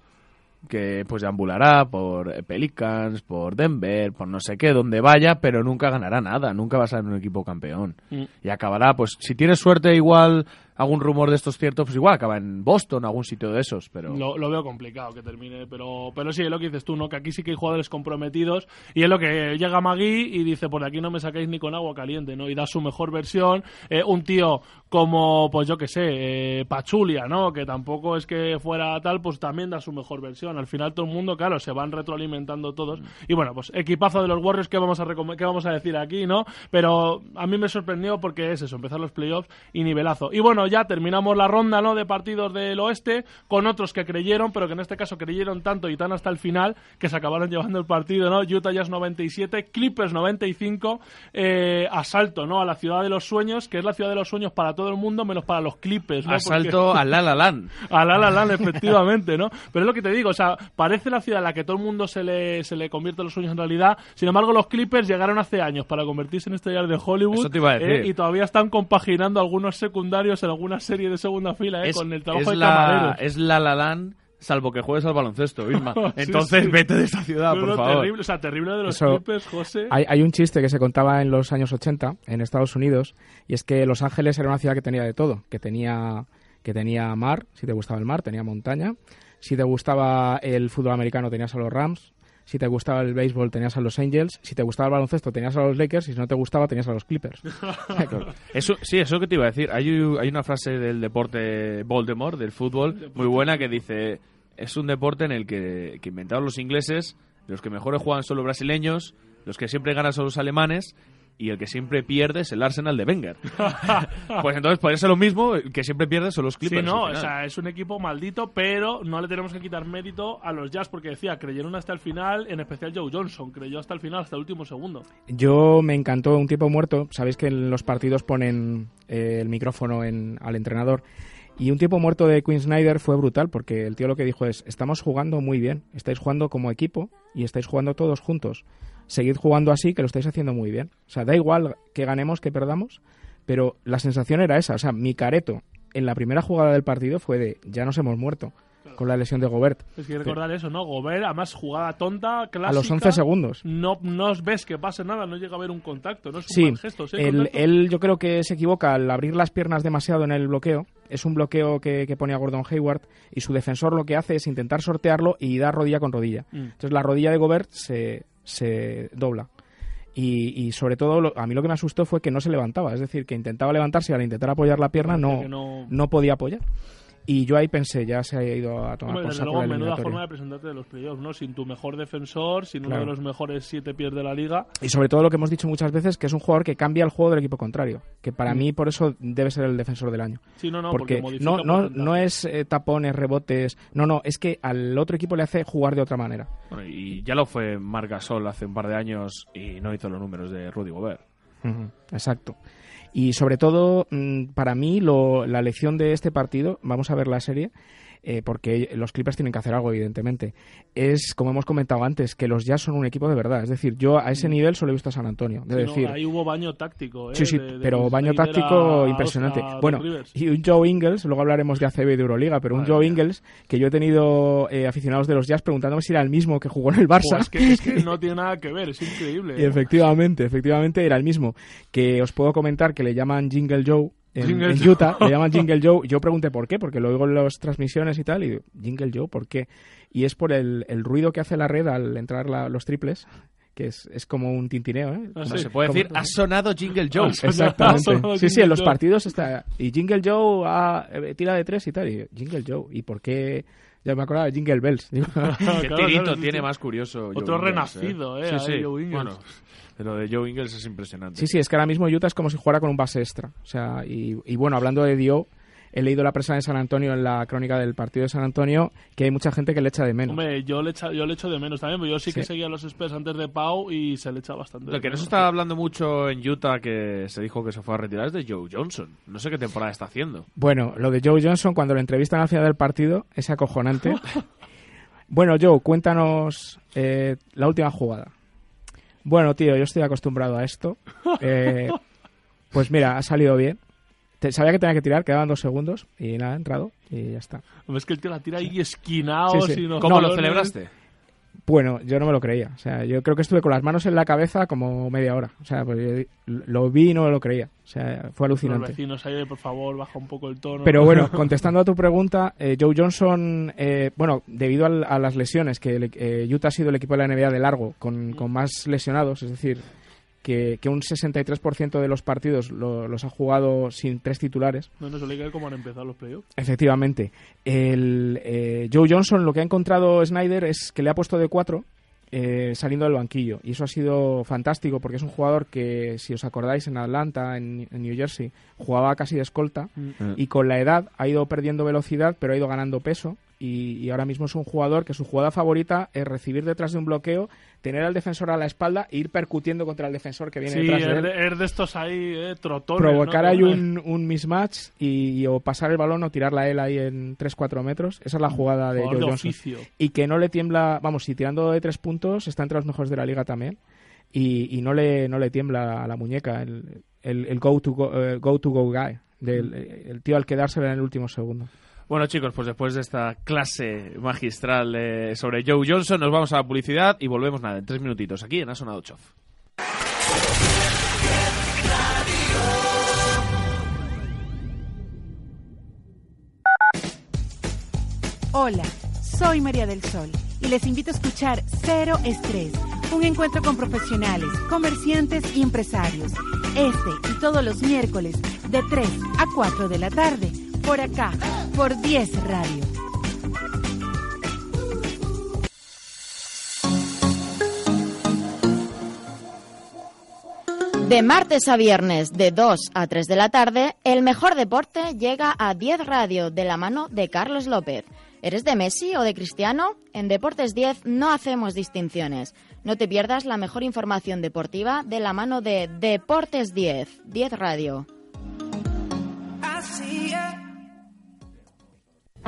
que pues deambulará por Pelicans, por Denver, por no sé qué, donde vaya, pero nunca ganará nada, nunca va a ser un equipo campeón. Mm. Y acabará, pues si tienes suerte igual algún rumor de estos ciertos, pues igual acaba en Boston, algún sitio de esos, pero... Lo, lo veo complicado que termine, pero, pero sí, es lo que dices tú, ¿no? Que aquí sí que hay jugadores comprometidos y es lo que llega Magui y dice, por aquí no me sacáis ni con agua caliente, ¿no? Y da su mejor versión. Eh, un tío como, pues yo que sé, eh, Pachulia, ¿no? Que tampoco es que fuera tal, pues también da su mejor versión. Al final todo el mundo, claro, se van retroalimentando todos. Y bueno, pues equipazo de los Warriors, ¿qué vamos a, qué vamos a decir aquí, no? Pero a mí me sorprendió porque es eso, empezar los playoffs y nivelazo. Y bueno, ya terminamos la ronda, ¿no? De partidos del oeste con otros que creyeron, pero que en este caso creyeron tanto y tan hasta el final que se acabaron llevando el partido, ¿no? Utah Jazz 97, Clippers 95, eh, asalto, ¿no? A la ciudad de los sueños, que es la ciudad de los sueños para todo el mundo, menos para los Clippers, ¿no? Asalto Porque- al La La Land. a La La Land, efectivamente, ¿no? Pero es lo que te digo, o sea, parece la ciudad en la que todo el mundo se le, se le convierte los sueños en realidad. Sin embargo, los Clippers llegaron hace años para convertirse en estrellas de Hollywood. Eso te iba a decir. eh, y todavía están compaginando algunos secundarios en alguna serie de segunda fila, eh, es, con el trabajo es de la, camareros. es La La Land, salvo que juegues al baloncesto. Sí, Entonces sí. vete de esta ciudad, No, por no, favor. Terrible, o sea, terrible de los Eso- José. Hay, hay un chiste que se contaba en los años 80 en Estados Unidos y es que Los Ángeles era una ciudad que tenía de todo, que tenía que tenía mar, si te gustaba el mar, tenía montaña, si te gustaba el fútbol americano tenías a los Rams, si te gustaba el béisbol tenías a los Angels, si te gustaba el baloncesto tenías a los Lakers y si no te gustaba tenías a los Clippers. Eso, sí, eso que te iba a decir. Hay, hay una frase del deporte Voldemort, del fútbol, muy buena que dice: es un deporte en el que, que inventaron los ingleses, los que mejores juegan son los brasileños, los que siempre ganan son los alemanes. Y el que siempre pierde es el Arsenal de Wenger. pues entonces podría ser lo mismo, el que siempre pierde son los Clippers. Sí, no, o sea, es un equipo maldito, pero no le tenemos que quitar mérito a los Jazz porque decía, creyeron hasta el final, en especial Joe Johnson, creyó hasta el final, hasta el último segundo. Yo me encantó un tiempo muerto. Sabéis que en los partidos ponen eh, el micrófono en, al entrenador. Y un tiempo muerto de Quinn Snyder fue brutal porque el tío lo que dijo es, estamos jugando muy bien, estáis jugando como equipo y estáis jugando todos juntos. Seguid jugando así, que lo estáis haciendo muy bien. O sea, da igual que ganemos, que perdamos, pero la sensación era esa. O sea, mi careto en la primera jugada del partido fue de, ya nos hemos muerto con la lesión de Gobert. Es que recordar eso, ¿no? Gobert, además jugada tonta, clásica. A los 11 segundos. No, no os ves que pase nada, no llega a haber un contacto, no es un Sí, mal gesto. ¿sí? él, ¿Contacto? él yo creo que se equivoca al abrir las piernas demasiado en el bloqueo. Es un bloqueo que, que pone a Gordon Hayward y su defensor lo que hace es intentar sortearlo y dar rodilla con rodilla. Mm. Entonces la rodilla de Gobert se, se dobla. Y, y sobre todo, lo- a mí lo que me asustó fue que no se levantaba. Es decir, que intentaba levantarse y al intentar apoyar la pierna no, no- no podía apoyar. Y yo ahí pensé, ya se ha ido a tomar Hombre, por desde saco luego, la menuda forma de presentarte de los playoffs, ¿no? Sin tu mejor defensor, sin uno Claro. de los mejores siete pies de la liga. Y sobre todo lo que hemos dicho muchas veces, que es un jugador que cambia el juego del equipo contrario. Que para Mm. mí por eso debe ser el defensor del año. Sí, no, no, porque modifica no, no, no es eh, tapones, rebotes, no, no, es que al otro equipo le hace jugar de otra manera. Bueno, y ya lo fue Marc Gasol hace un par de años y no hizo los números de Rudy Gobert. Exacto. Y sobre todo, mm, para mí, lo- la lección de este partido, vamos a ver la serie, eh, porque los Clippers tienen que hacer algo, evidentemente, es, como hemos comentado antes, que los Jazz son un equipo de verdad. Es decir, yo a ese nivel solo he visto a San Antonio. De Mm. No, ahí hubo baño táctico, ¿eh? Sí, sí, de- de pero baño táctico a- impresionante. a Bueno, y un Joe Ingles, luego hablaremos de ACB y de Euroliga, pero un Madre Joe mía. Ingles, que yo he tenido eh, aficionados de los Jazz preguntándome si era el mismo que jugó en el Barça. Es, que, es que no tiene nada que ver, es increíble. Y efectivamente, efectivamente era el mismo. Que os puedo comentar que le llaman Jingle Joe en. Utah, le llaman Jingle Joe. Yo pregunté por qué, porque lo oigo en las transmisiones y tal, y digo, Jingle Joe, ¿por qué? Y es por el, el ruido que hace la red al entrar la- los triples, que es, es como un tintineo, ¿eh? Ah, No sí. se puede decir, ha sonado Jingle Joe. Exactamente. Sonado Sí, sí, en los Joe. partidos está. Y Jingle Joe ah, eh, tira de tres y tal. Y Jingle Joe. ¿Y por qué? Ya me acordaba de Jingle Bells. Digo, Qué Claro, tirito claro, sí, tiene sí. más curioso. Joe Otro Ingles, renacido, eh, Sí, ahí sí. Joe. Bueno, pero de Joe Ingles es impresionante. Sí, sí, es que ahora mismo Utah es como si jugara con un base extra. O sea, y, y bueno, hablando de Dio, he leído la prensa de San Antonio en la crónica del partido de San Antonio que hay mucha gente que le echa de menos. Hombre, yo le, echa, yo le echo de menos también, pero yo sí que Sí. seguía a los Spurs antes de Pau y se le echa bastante. Lo de que no se está hablando mucho en Utah, que se dijo que se fue a retirar, es de Joe Johnson. No sé qué temporada está haciendo. Bueno, lo de Joe Johnson, cuando lo entrevistan al final del partido, es acojonante. bueno, Joe, cuéntanos eh, la última jugada. Bueno, tío, yo estoy acostumbrado a esto. Eh, pues mira, ha salido bien. Te- sabía que tenía que tirar, quedaban dos segundos y nada, ha entrado y ya está. Es que el tío la tira ahí esquinado. Sí, sí. sin ¿Cómo lo celebraste? Bueno, yo no me lo creía. O sea, yo creo que estuve con las manos en la cabeza como media hora. O sea, pues yo lo vi y no me lo creía. O sea, fue Los alucinante. vecinos ahí, por favor, baja un poco el tono. Pero bueno, contestando a tu pregunta, eh, Joe Johnson, eh, bueno, debido a las lesiones, que eh, Utah ha sido el equipo de la NBA de largo con, con más lesionados, es decir, que, que un 63% de los partidos lo- los ha jugado sin tres titulares. No nos obliga cómo han empezado los playoffs. Efectivamente, el, eh, Joe Johnson lo que ha encontrado Snyder es que le ha puesto de cuatro eh, saliendo del banquillo. Y eso ha sido fantástico porque es un jugador que, si os acordáis, en Atlanta, en, en New Jersey, jugaba casi de escolta y con la edad ha ido perdiendo velocidad, pero ha ido ganando peso. Y, y ahora mismo es un jugador que su jugada favorita es recibir detrás de un bloqueo, tener al defensor a la espalda e ir percutiendo contra el defensor que viene Sí, detrás de él. es de estos ahí, eh, trotones. provocar ¿no? ahí un, un mismatch y, o pasar el balón o tirarla a él ahí en 3-4 metros. Esa es la jugada de Joe de Johnson. oficio. Y que no le tiembla, vamos, si tirando de tres puntos está entre los mejores de la liga también. Y, y no le no le tiembla a la muñeca el, el, el go, to go, eh, go to go guy, del, el tío al quedársela en el último segundo. Bueno, chicos, pues después de esta clase magistral eh, sobre Joe Johnson, nos vamos a la publicidad y volvemos nada, en tres minutitos, aquí en Ha Sonado Chof. Hola, soy María del Sol y les invito a escuchar Cero Estrés, un encuentro con profesionales, comerciantes y empresarios. Este y todos los miércoles de 3 a 4 de la tarde, por acá, por 10 Radio. De martes a viernes, de 2 a 3 de la tarde, el mejor deporte llega a 10 Radio de la mano de Carlos López. ¿Eres de Messi o de Cristiano? En Deportes 10 no hacemos distinciones. No te pierdas la mejor información deportiva de la mano de Deportes 10, 10 Radio.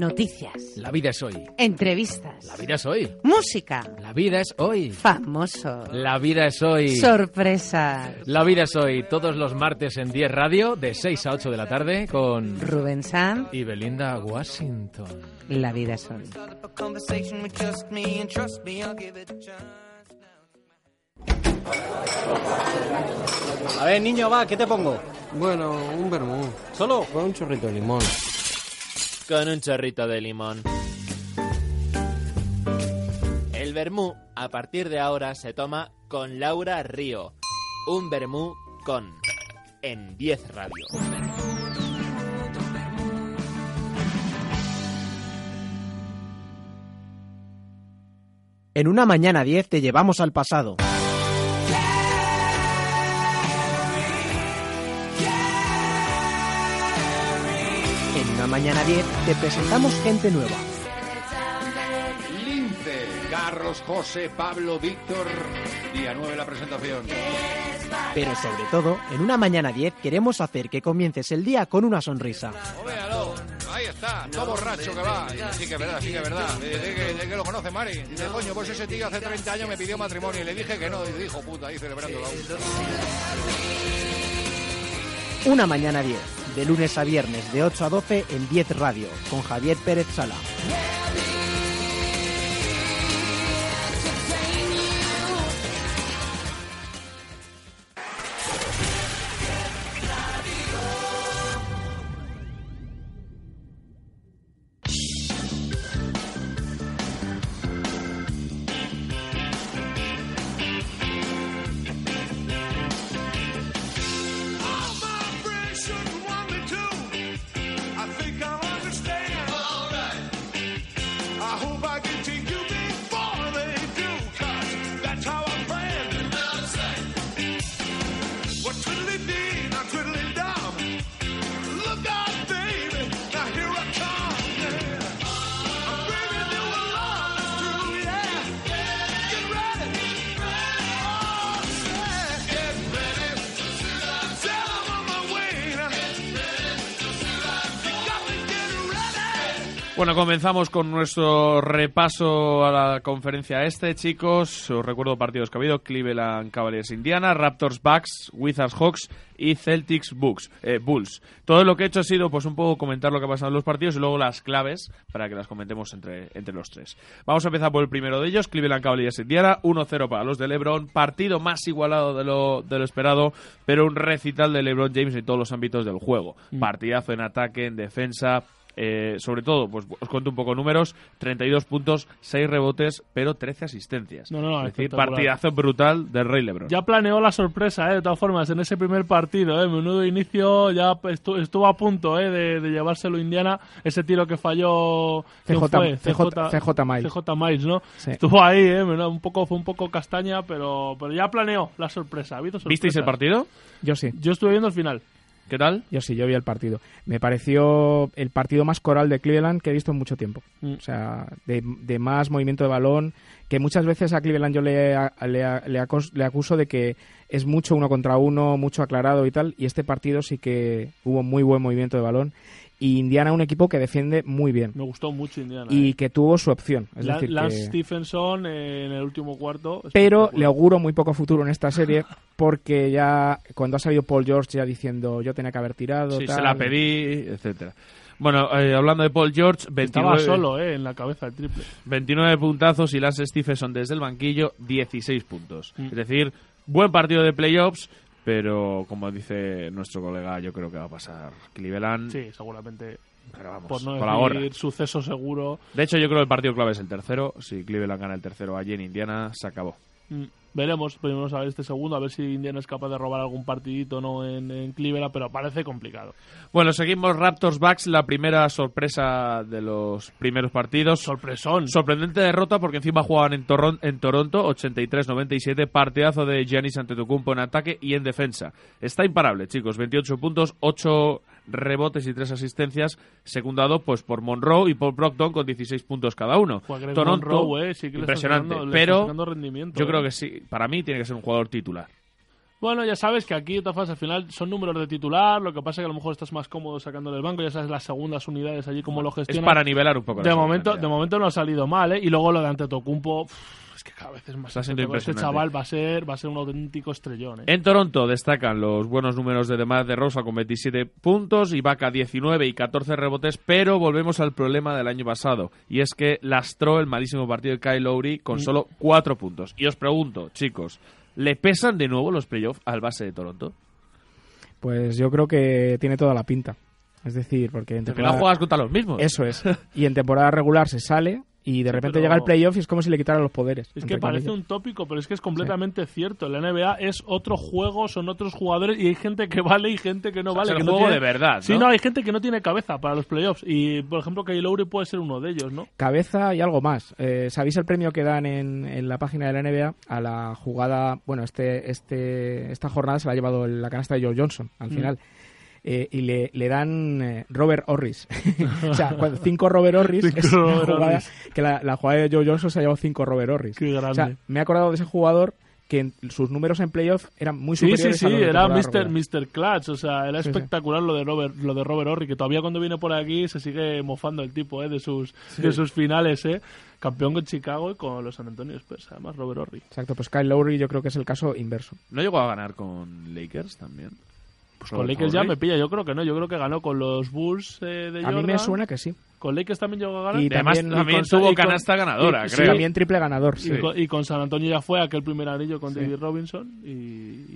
Noticias, La vida es hoy. entrevistas, La vida es hoy. música, La vida es hoy. famosos, La vida es hoy. sorpresas. La vida es hoy. Todos los martes en 10 Radio, de 6 a 8 de la tarde, con Rubén Sanz, y Belinda Washington. La vida es hoy. A ver, niño, va, ¿qué te pongo? Bueno, un vermú. ¿Solo? Con un chorrito de limón. Con un chorrito de limón. El vermú, a partir de ahora, se toma con Laura Río. Un vermú con. En 10 Radio. En una mañana 10 te llevamos al pasado. Mañana 10 te presentamos gente nueva. Lince, Carlos, José, Pablo, Víctor. Día 9 la presentación. Pero sobre todo, en una mañana 10 queremos hacer que comiences el día con una sonrisa. Véalo, ahí está. todo borracho que va. Sí que es verdad, sí que es verdad. Dice que, que lo conoce Mari. Dice, coño, pues ese tío hace 30 años me pidió matrimonio y le dije que no. Y dijo, puta, ahí celebrándolo. Una mañana 10, de lunes a viernes de 8 a 12 en 10 Radio, con Javier Pérez Sala. Comenzamos con nuestro repaso a la conferencia este, chicos. Os recuerdo partidos que ha habido. Cleveland Cavaliers Indiana, Raptors Bucks, Wizards Hawks y Celtics Bucks, eh, Bulls. Todo lo que he hecho ha sido pues un poco comentar lo que ha pasado en los partidos y luego las claves para que las comentemos entre, entre los tres. Vamos a empezar por el primero de ellos, Cleveland Cavaliers Indiana, 1-0 para los de LeBron. Partido más igualado de lo, de lo esperado, pero un recital de LeBron James en todos los ámbitos del juego. Mm. Partidazo en ataque, en defensa, eh, sobre todo, pues os cuento un poco números, 32 puntos, 6 rebotes, pero 13 asistencias. No, no, no, es decir, partidazo brutal del Rey Lebron. Ya planeó la sorpresa, ¿eh? de todas formas, en ese primer partido. ¿eh? Menudo inicio, ya estu- estuvo a punto ¿eh? de, de llevárselo Indiana. Ese tiro que falló. ¿quién CJ fue? CJ CJ Miles. CJ Miles, ¿no? Sí. Estuvo ahí, ¿eh? Un poco, fue un poco castaña, pero, pero ya planeó la sorpresa. ¿Ha habido ¿Visteis el partido? Yo sí. Yo estuve viendo el final. ¿Qué tal? Yo sí, yo vi el partido. Me pareció el partido más coral de Cleveland que he visto en mucho tiempo. Mm. O sea, de, de más movimiento de balón, que muchas veces a Cleveland yo le, le, le le acuso de que es mucho uno contra uno, mucho aclarado y tal, y este partido sí que hubo muy buen movimiento de balón. Y Indiana un equipo que defiende muy bien Me gustó mucho Indiana. y ¿eh? que tuvo su opción. Es La- decir, Lance que- Stephenson eh, en el último cuarto. pero le auguro muy poco futuro en esta serie porque ya cuando ha salido Paul George ya diciendo yo tenía que haber tirado Sí, tal. se la pedí, etcétera. Bueno, eh, hablando de Paul George, 29, Estaba solo eh, en la cabeza el triple. 29 puntazos y Lance Stephenson desde el banquillo, 16 puntos. Mm. Es decir, buen partido de playoffs, pero como dice nuestro colega, yo creo que va a pasar Cleveland. Sí, seguramente. Pero vamos, por no decir suceso seguro. De hecho, yo creo que el partido clave es el tercero. Si Cleveland gana el tercero allí en Indiana, se acabó. Mm, Veremos, primero a ver este segundo, a ver si Indiana es capaz de robar algún partidito no en, en Cleveland, pero parece complicado. Bueno, seguimos Raptors Bucks, la primera sorpresa de los primeros partidos. Sorpresón. Sorprendente derrota porque encima jugaban en, Torron- en Toronto, 83-97, partidazo de Giannis Antetokounmpo en ataque y en defensa. Está imparable, chicos, 28 puntos, 8 rebotes y 3 asistencias, secundado pues por Monroe y por Brogdon con 16 puntos cada uno. Toronto, Monroe, eh, sí que impresionante, sacando- pero yo eh. creo que sí, para mí tiene que ser un jugador titular. Bueno, ya sabes que aquí, de todas formas, al final son números de titular, lo que pasa es que a lo mejor estás más cómodo sacando del banco, ya sabes las segundas unidades allí cómo lo Es gestionan. para nivelar un poco de momento, de momento no ha salido mal, ¿eh? Y luego lo de Antetokounmpo, uf, es que cada vez es más. Este chaval va a ser, va a ser un auténtico estrellón, ¿eh? En Toronto destacan los buenos números de Demar de Rosa con 27 puntos, Ibaka 19 y 14 rebotes, pero volvemos al problema del año pasado, y es que lastró el malísimo partido de Kyle Lowry con Mm. solo 4 puntos. Y os pregunto, chicos, ¿le pesan de nuevo los playoffs al base de Toronto? Pues yo creo que tiene toda la pinta. Es decir, porque en Porque temporada... no juegas contra los mismos. Eso es. Y en temporada regular se sale y de repente pero- llega el playoff y es como si le quitaran los poderes. Es que parece comillas. un tópico, pero es que es completamente cierto. La NBA es otro juego, son otros jugadores y hay gente que vale y gente que no O sea, vale. es que el no juego tiene- de verdad, Sí, ¿no? no, hay gente que no tiene cabeza para los playoffs. Y, por ejemplo, Kyle Lowry puede ser uno de ellos, ¿no? Cabeza y algo más. Eh, ¿Sabéis el premio que dan en, en la página de la NBA a la jugada? Bueno, este, este, esta jornada se la ha llevado la canasta de Joe Johnson al Mm. final. Eh, y le, le dan eh, Robert Orris. o sea, cuando- cinco Robert Orris. Cinco es una Robert jugada Orris. que la, la jugada de Joe Johnson se ha llevado cinco Robert Orris. Qué grande. O sea, me he acordado de ese jugador que en- sus números en playoff eran muy Sí, sí, superiores sí, a los de era Mr. Mr. Clutch, o sea, era Sí, sí. espectacular lo de Robert lo de Robert Horry, que todavía cuando viene por aquí se sigue mofando el tipo, eh, de sus Sí. de sus finales, eh. Campeón con Chicago y con los San Antonio Spurs, además Robert Horry. Exacto, pues Kyle Lowry yo creo que es el caso inverso. ¿No llegó a ganar con Lakers también? Pues con Lakers ya me pilla, yo creo que no, yo creo que ganó con los Bulls eh, de A mí me Jordan. suena que sí. Con Lakers también llegó a ganar. Y además también- también y con- tuvo y con- canasta ganadora, y- creo. También triple ganador, Y, sí. con, y con San Antonio ya fue aquel primer anillo con Sí. David Robinson. Y,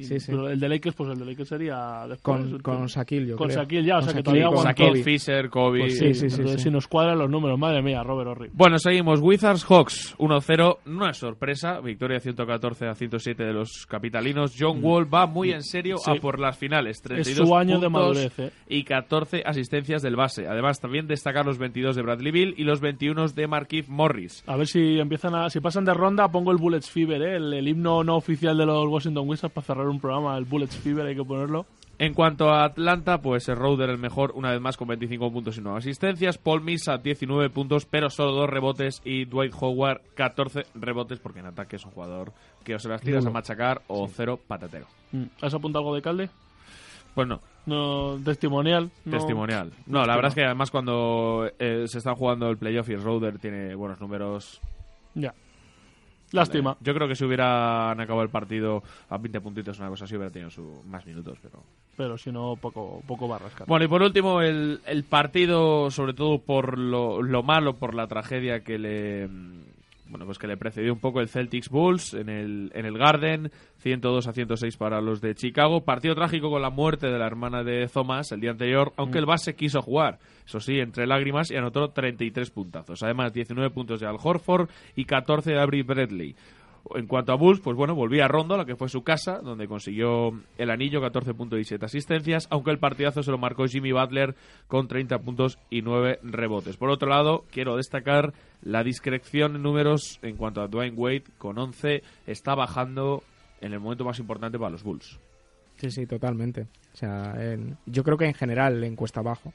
y- Sí, sí. pero el de Lakers, pues el de Lakers sería después. Con, con Shaquille, yo Con creo. Shaquille ya, o sea que Shaquille todavía y con aguantó. Shaquille, Kobe. Fisher, Kobe. Pues Sí, sí, sí, entonces sí. si nos cuadran los números, madre mía, Robert Horry. Bueno, seguimos. Wizards Hawks 1-0. No es sorpresa. Victoria 114 a 107 de los capitalinos. John Wall va muy en serio Sí. a por las finales. 32 su año de puntos madurez, ¿eh? Y 14 asistencias del base. Además, también destacar los 22 de Bradley Bill y los 21 de Markif Morris. A ver si empiezan a, si pasan de ronda, pongo el Bullets Fever, ¿eh? el, el himno no oficial de los Washington Wizards para cerrar un programa, el Bullets Fever hay que ponerlo. En cuanto a Atlanta, pues Roder el mejor, una vez más con 25 puntos y 9 asistencias. Paul Millsap 19 puntos, pero solo 2 rebotes. Y Dwight Howard 14 rebotes, porque en ataque es un jugador que o se las tiras a machacar o cero patatero. Mm. ¿Has apuntado algo de Calde? Pues no, No, testimonial. no. testimonial. No, la verdad es que además cuando eh, se está jugando el playoff y el Roder tiene buenos números. Ya. Lástima. Yo creo que si hubieran acabado el partido a 20 puntitos, una cosa así, hubiera tenido su, más minutos, pero... Pero si no, poco, poco va a rascar. Bueno, y por último, el, el partido, sobre todo por lo, lo malo, por la tragedia que le bueno, pues que le precedió un poco el Celtics Bulls en el, en el Garden, 102 a 106 para los de Chicago. Partido trágico con la muerte de la hermana de Thomas el día anterior, aunque el base quiso jugar, eso sí, entre lágrimas y anotó 33 puntazos. Además, 19 puntos de Al Horford y 14 de Avery Bradley. En cuanto a Bulls, pues bueno, volvía a Rondo, la que fue su casa, donde consiguió el anillo, 14 puntos y 7 asistencias, aunque el partidazo se lo marcó Jimmy Butler con 30 puntos y 9 rebotes. Por otro lado, quiero destacar la discreción en números en cuanto a Dwayne Wade, con 11, está bajando en el momento más importante para los Bulls. Sí, sí, totalmente. O sea, en- yo creo que en general en cuesta abajo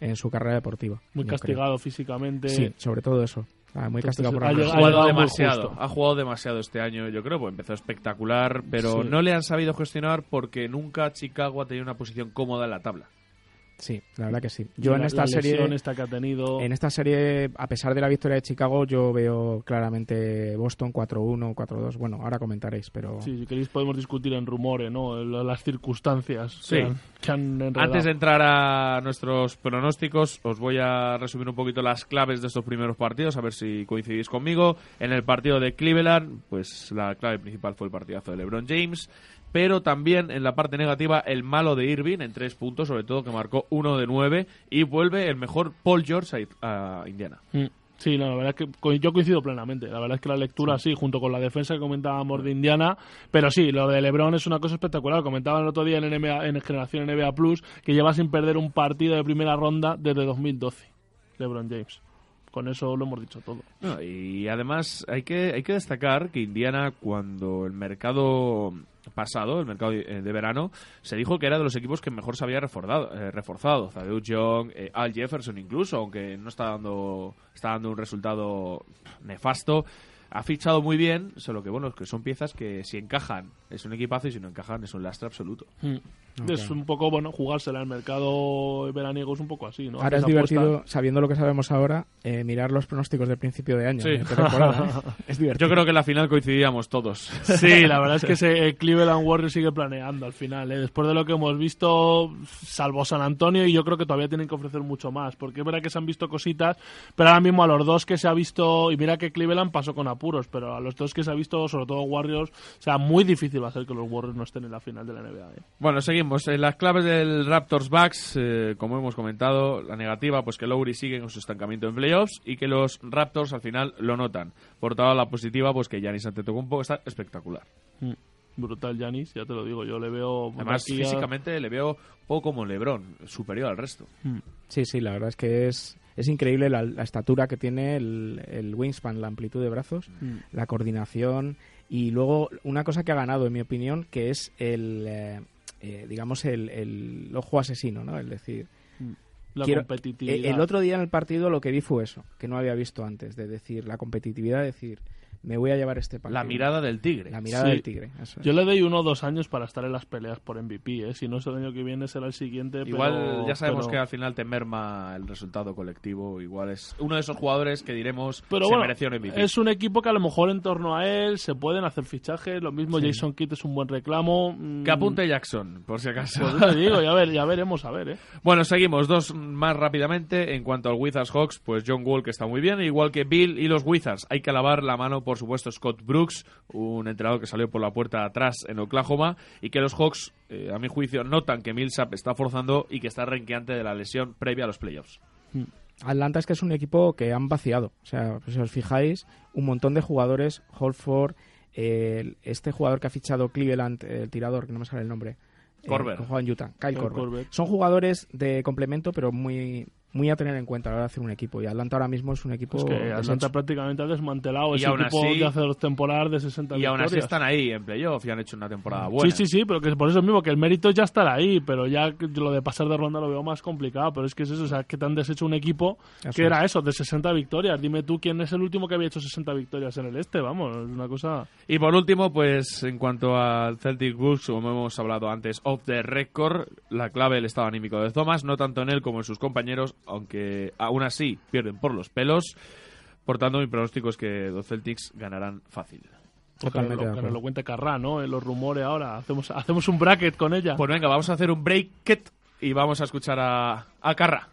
en su carrera deportiva. Muy castigado físicamente. Sí, sobre todo eso. Ah, muy Entonces, castigado por ha jugado demasiado, justo. ha jugado demasiado este año, yo creo, pues empezó espectacular, pero Sí. no le han sabido gestionar porque nunca Chicago ha tenido una posición cómoda en la tabla. Sí, la verdad que sí. Yo La- en esta la serie esta que ha tenido. En esta serie, a pesar de la victoria de Chicago, yo veo claramente Boston 4-1, 4-2. Bueno, ahora comentaréis, pero... Sí, si queréis podemos discutir en rumores, ¿no? Las circunstancias Sí. que, han, que han enredado. Antes de entrar a nuestros pronósticos, os voy a resumir un poquito las claves de estos primeros partidos, a ver si coincidís conmigo. En el partido de Cleveland, pues la clave principal fue el partidazo de LeBron James, pero también en la parte negativa el malo de Irving en tres puntos, sobre todo que marcó uno de nueve y vuelve el mejor Paul George a, a Indiana. Mm. Sí, no, la verdad es que yo coincido plenamente. La verdad es que la lectura sí, junto con la defensa que comentábamos de Indiana, pero sí, lo de LeBron es una cosa espectacular. Comentaban el otro día en, NBA, en Generación NBA Plus que lleva sin perder un partido de primera ronda desde 2012. LeBron James. Con eso lo hemos dicho todo. No, y además hay que, hay que destacar que Indiana, cuando el mercado pasado, el mercado de, de verano, se dijo que era de los equipos que mejor se había reforzado. Eh, reforzado. Thaddeus Young, eh, Al Jefferson incluso, aunque no está dando, está dando un resultado nefasto. Ha fichado muy bien, solo que bueno, que son piezas que si encajan es un equipazo y si no encajan es un lastre absoluto. Mm. Es un poco, bueno, jugársela. El mercado veraniego es un poco así, ¿no? Ahora es divertido, apuestas. sabiendo lo que sabemos ahora, eh, mirar los pronósticos del principio de año. Sí. de pretemporada, ¿eh? es divertido. Yo creo que en la final coincidíamos todos. Sí, la verdad es que ese eh, Cleveland Warriors sigue planeando al final. ¿eh? Después de lo que hemos visto, salvo San Antonio, y yo creo que todavía tienen que ofrecer mucho más. Porque es verdad que se han visto cositas, pero ahora mismo a los dos que se ha visto, y mira que Cleveland pasó con apuros, pero a los dos que se ha visto, sobre todo Warriors, o sea, muy difícil va a ser que los Warriors no estén en la final de la NBA. ¿eh? Bueno, seguimos. En las claves del Raptors Bucks, eh, como hemos comentado, la negativa, pues que Lowry sigue con su estancamiento en playoffs y que los Raptors al final lo notan. Por lado, la positiva, pues que Giannis Antetokounmpo está espectacular. Mm. Brutal Yanis, ya te lo digo, yo le veo... Además, físicamente le veo un poco como LeBron, superior al resto. Sí, sí, la verdad es que es, es increíble la, la estatura que tiene el, el wingspan, la amplitud de brazos, Mm. la coordinación y luego una cosa que ha ganado, en mi opinión, que es el, eh, eh, digamos, el, el ojo asesino, ¿no? Es decir, La quiero- competitividad. eh, el otro día en el partido lo que vi fue eso, que no había visto antes, de decir la competitividad, de decir, me voy a llevar este partido. La mirada del tigre. La mirada Sí. del tigre. eso es. Yo le doy uno o dos años para estar en las peleas por MVP, ¿eh? Si no es el año que viene, será el siguiente. Igual pero- ya sabemos pero- que al final te merma el resultado colectivo. Igual es uno de esos jugadores que diremos Pero se bueno, mereció un MVP. es un equipo que a lo mejor en torno a él se pueden hacer fichajes. Lo mismo Sí. Jason Kidd es un buen reclamo. Mm, Que apunte Jackson, por si acaso. Pues te digo, ya, ver, ya veremos, a ver, ¿eh? Bueno, seguimos. Dos más rápidamente. En cuanto al Wizards Hawks, pues John Wall, que está muy bien, igual que Bill y los Wizards. Hay que alabar la mano, por supuesto, Scott Brooks, un entrenador que salió por la puerta de atrás en Oklahoma, y que los Hawks, eh, a mi juicio, notan que Millsap está forzando y que está renqueante de la lesión previa a los playoffs. Atlanta es que es un equipo que han vaciado. O sea, pues si os fijáis, un montón de jugadores, Holford, este jugador que ha fichado Cleveland, el tirador, que no me sale el nombre. eh, Korver. que juega en Utah, Kyle, Korver. Korver. Son jugadores de complemento, pero muy muy a tener en cuenta a la hora de hacer un equipo. Y Atlanta ahora mismo es un equipo... Es que deshecho. Atlanta prácticamente ha desmantelado Y ese equipo así- de hace dos temporadas de 60 Y aún así están ahí en playoff y han hecho una temporada buena. Sí, sí, sí, pero que por eso mismo, que el mérito es ya estar ahí, pero ya que lo de pasar de ronda lo veo más complicado, pero es que es eso, o sea, que te han deshecho un equipo Eso que es. era eso, de 60 victorias. Dime tú quién es el último que había hecho 60 victorias en el este, vamos, es una cosa... Y por último, pues en cuanto al Celtic Bulls, como hemos hablado antes, off the record, la clave del estado anímico de Thomas, no tanto en él como en sus compañeros, aunque aún así pierden por los pelos. Por tanto, mi pronóstico es que los Celtics ganarán fácil. Totalmente que, nos lo, cuente Carrá, ¿no? En los rumores ahora, hacemos, hacemos un bracket con ella. Pues venga, vamos a hacer un break y vamos a escuchar a, a Carra.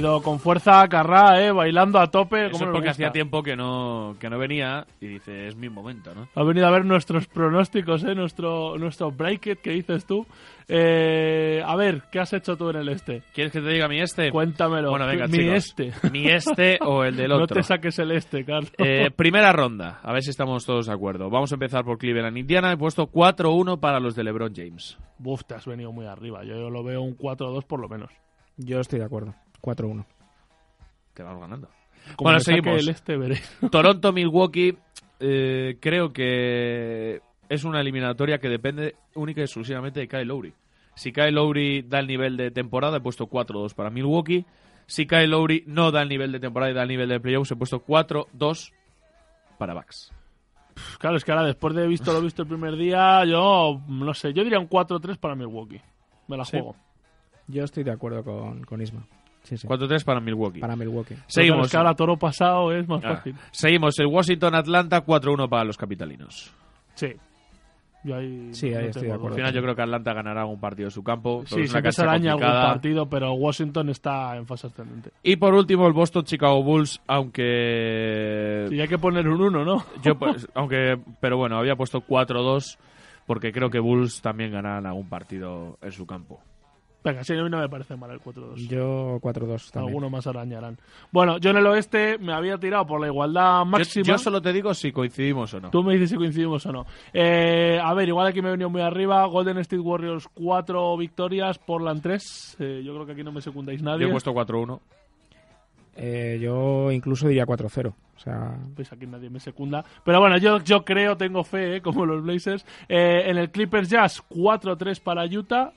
Venido con fuerza Carrá, ¿eh? Bailando a tope. Eso como es porque gusta. hacía tiempo que no, que no venía y dice, es mi momento, ¿no? Ha venido a ver nuestros pronósticos, ¿eh? Nuestro, nuestro bracket que dices tú. Eh, a ver, ¿qué has hecho tú en el este? ¿Quieres que te diga mi este? Cuéntamelo. Bueno, venga, mi chicos. este. Mi este o el del No otro. te saques el este, Carlos. Eh, primera ronda, a ver si estamos todos de acuerdo. Vamos a empezar por Cleveland, Indiana. He puesto 4-1 para los de LeBron James. Buf, te has venido muy arriba. Yo lo veo un 4-2 por lo menos. Yo estoy de acuerdo. 4-1. Que vamos ganando. Como bueno, seguimos. el este, veréis. Toronto, Milwaukee. eh, creo que es una eliminatoria que depende única y exclusivamente de Kyle Lowry. Si Kyle Lowry da el nivel de temporada, he puesto 4-2 para Milwaukee. Si Kyle Lowry no da el nivel de temporada y da el nivel de playoffs, he puesto 4-2 para Bucks. Claro, es que ahora después de visto lo visto el primer día, yo no sé, yo diría un 4-3 para Milwaukee. Me la Sí. juego. Yo estoy de acuerdo con, con Isma. Sí, sí. 4-3 para Milwaukee. Para Milwaukee. Seguimos. es que ahora toro pasado es más Ah, fácil. Seguimos. El Washington-Atlanta 4-1 para los capitalinos. Sí. Yo ahí Sí, no ahí estoy de acuerdo. Al final yo creo que Atlanta ganará un partido de su campo. pero Sí, es una se araña algún partido, pero Washington está en fase ascendente. Y por último el Boston-Chicago Bulls, aunque... Y hay que poner un 1, ¿no? Yo, pues, aunque, pero bueno, había puesto 4-2 porque creo que Bulls también ganarán algún partido en su campo. Venga, sí, a mí no me parece mal el 4-2. Yo 4-2 también. Alguno más arañarán. Bueno, yo en el oeste me había tirado por la igualdad Yo, máxima. yo solo te digo si coincidimos o no. Tú me dices si coincidimos o no. Eh, a ver, igual aquí me he venido muy arriba. Golden State Warriors 4 victorias, Portland 3. Eh, yo creo que aquí no me secundáis nadie. Yo he puesto 4-1. Eh, yo incluso diría 4-0. O sea, Pues aquí nadie me secunda. Pero bueno, yo, yo creo, tengo fe, eh, como los Blazers. Eh, en el Clippers Jazz 4-3 para Utah.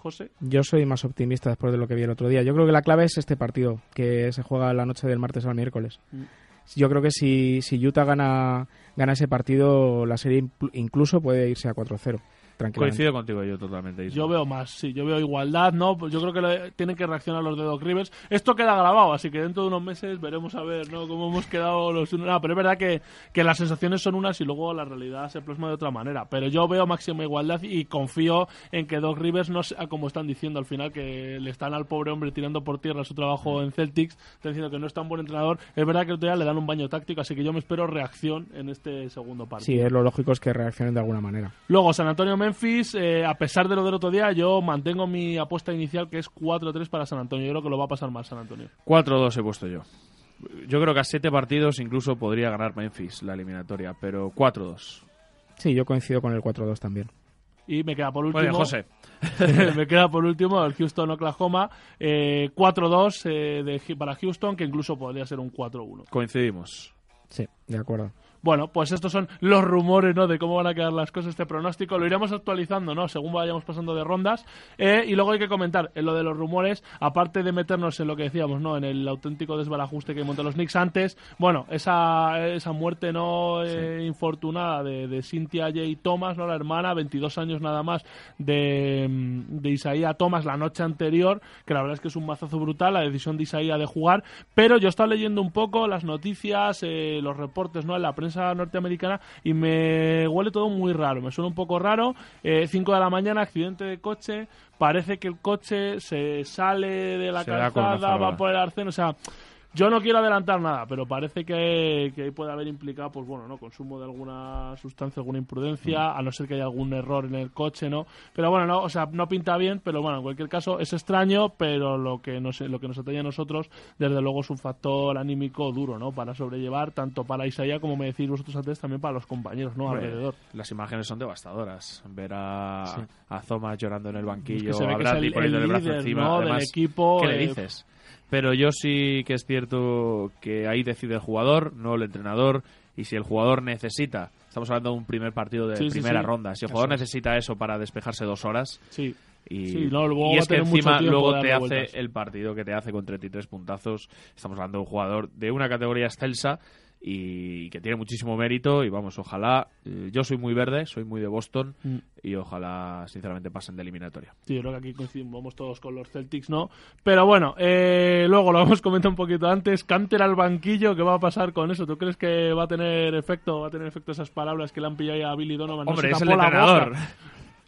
José. yo soy más optimista después de lo que vi el otro día. Yo creo que la clave es este partido, que se juega la noche del martes al miércoles. Mm. yo creo que si, si Utah gana, gana ese partido, la serie incluso puede irse a 4-0. Tranquilamente. Coincido contigo yo totalmente. Isma. Yo veo más, sí, yo veo igualdad, ¿no? Pues yo creo que le- tienen que reaccionar los de Doc Rivers. Esto queda grabado, así que dentro de unos meses veremos a ver, ¿no? Cómo hemos quedado los. No, pero es verdad que, que las sensaciones son unas y luego la realidad se plasma de otra manera. Pero yo veo máxima igualdad y confío en que Doc Rivers no sea como están diciendo al final, que le están al pobre hombre tirando por tierra su trabajo en Celtics, están diciendo que no es tan buen entrenador. Es verdad que el otro día le dan un baño táctico, así que yo me espero reacción en este segundo partido. Sí, es lo lógico es que reaccionen de alguna manera. Luego, San Antonio-Memphis, eh, a pesar de lo del otro día, yo mantengo mi apuesta inicial que es 4-3 para San Antonio. Yo creo que lo va a pasar más San Antonio. 4-2 he puesto yo. Yo creo que a 7 partidos incluso podría ganar Memphis la eliminatoria, pero 4-2. Sí, yo coincido con el 4-2 también. Y me queda por último. Oye, José. me queda por último el Houston-Oklahoma. Eh, 4-2 eh, para Houston, que incluso podría ser un 4-1. Coincidimos. Sí, de acuerdo. Bueno, pues estos son los rumores, ¿no? De cómo van a quedar las cosas, este pronóstico. Lo iremos actualizando, ¿no? Según vayamos pasando de rondas. Eh, y luego hay que comentar en lo de los rumores, aparte de meternos en lo que decíamos, ¿no? En el auténtico desbarajuste que montan los Knicks antes. Bueno, esa, esa muerte, ¿no? Eh, infortunada de, de Cynthia J. Thomas, ¿no? La hermana, 22 años nada más, de, de Isaías Thomas la noche anterior, que la verdad es que es un mazazo brutal, la decisión de Isaías de jugar. Pero yo estaba leyendo un poco las noticias, eh, los reportes, ¿no? En la prensa norteamericana y me huele todo muy raro, me suena un poco raro. 5 de la mañana, accidente de coche, parece que el coche se sale de la Se calzada, va por el arcén, o sea... Yo no quiero adelantar nada, pero parece que, puede haber implicado, pues bueno, ¿no? Consumo de alguna sustancia, alguna imprudencia, a no ser que haya algún error en el coche, ¿no? Pero bueno, no, o sea, no pinta bien, pero bueno, en cualquier caso es extraño, pero lo que nos, lo que nos atañe a nosotros, desde luego es un factor anímico duro, ¿no? Para sobrellevar, tanto para Isaías, como me decís vosotros antes, también para los compañeros, ¿no? Hombre, Alrededor. Las imágenes son devastadoras. Ver a, Sí. a Thomas llorando en el banquillo, Es que se ve a que es Bradley el- poniendo el el, brazo encima. ¿no? del equipo, ¿Qué le eh, dices? Pero yo sí que es cierto que ahí decide el jugador, no el entrenador. Y si el jugador necesita, estamos hablando de un primer partido de Sí, primera sí. ronda, si el jugador es. necesita eso para despejarse dos horas, Sí. y, Sí, no, luego y va es que encima luego te hace vueltas. el partido que te hace con 33 puntazos. Estamos hablando de un jugador de una categoría excelsa y que tiene muchísimo mérito. Y vamos, ojalá. eh, yo soy muy verde, soy muy de Boston Mm. y ojalá, sinceramente, pasen de eliminatoria. Sí, yo creo que aquí coincidimos todos con los Celtics, ¿no? Pero bueno, eh, luego lo hemos comentado un poquito antes. Canter al banquillo, ¿qué va a pasar con eso? ¿Tú crees que va a tener efecto, va a tener efecto esas palabras que le han pillado a Billy Donovan? No Hombre, se es el entrenador. boca.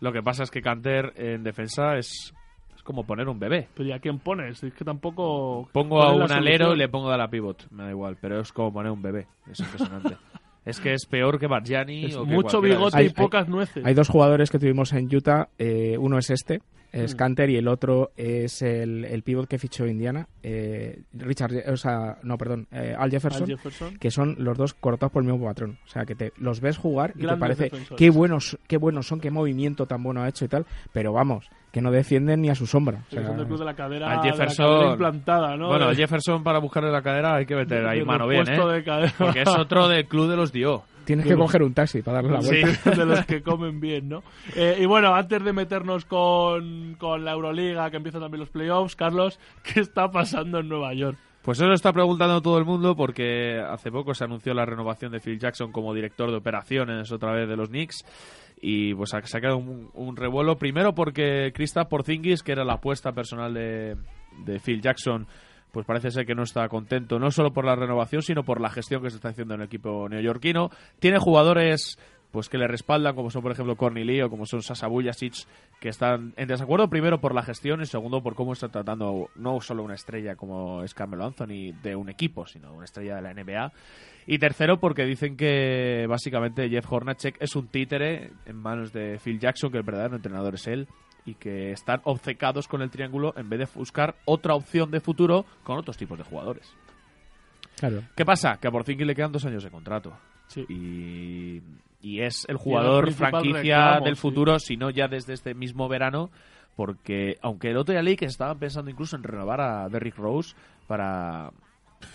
Lo que pasa es que Canter en defensa es, es como poner un bebé. Pero ¿y a quién pones? Es que tampoco... Pongo ¿cuál a un alero y le pongo a la pivot, me da igual, pero es como poner un bebé. Es impresionante. es que es peor que Bargiani. Es o que mucho bigote y pocas nueces. Hay dos jugadores que tuvimos en Utah. eh, uno es este, es Mm. Canter, y el otro es el, el pivot que fichó Indiana, eh, Richard, o sea, no, perdón, eh, Al, Jefferson, Al Jefferson. que son los dos cortados por el mismo patrón. O sea, que te los ves jugar y te parece defensores. qué buenos, qué buenos son, qué movimiento tan bueno ha hecho y tal, pero vamos, que no defienden ni a su sombra. O Sí, sea, son del club de la cadera, Al de la Jefferson. cadera implantada, ¿no? Bueno, al Jefferson para buscarle la cadera hay que meter ahí mano bien, ¿eh? repuesto de cadera. Porque es otro del club de los Dio. Tienes que coger un taxi para darle la Sí. vuelta. de los que comen bien, ¿no? Eh, y bueno, antes de meternos con, con la Euroliga, que empiezan también los playoffs, Carlos, ¿qué está pasando en Nueva York? Pues eso lo está preguntando todo el mundo porque hace poco se anunció la renovación de Phil Jackson como director de operaciones otra vez de los Knicks y pues ha- se ha quedado un, un revuelo primero porque Kristaps Porzingis, que era la apuesta personal de, de Phil Jackson, pues parece ser que no está contento no solo por la renovación sino por la gestión que se está haciendo en el equipo neoyorquino. Tiene jugadores pues que le respaldan, como son por ejemplo Corny Lee o como son Sasa Bujasic, que están en desacuerdo primero por la gestión y segundo por cómo está tratando no solo una estrella como es Carmelo Anthony de un equipo, sino una estrella de la NBA. Y tercero porque dicen que básicamente Jeff Hornacek es un títere en manos de Phil Jackson, que el verdadero entrenador es él, y que están obcecados con el triángulo en vez de buscar otra opción de futuro con otros tipos de jugadores. Claro. ¿Qué pasa? Que a Porzingis le quedan dos años de contrato. Sí. Y, y es el jugador el franquicia reclamo, del sí. futuro, si no ya desde este mismo verano, porque aunque el otro día leí que estaban pensando incluso en renovar a Derrick Rose para...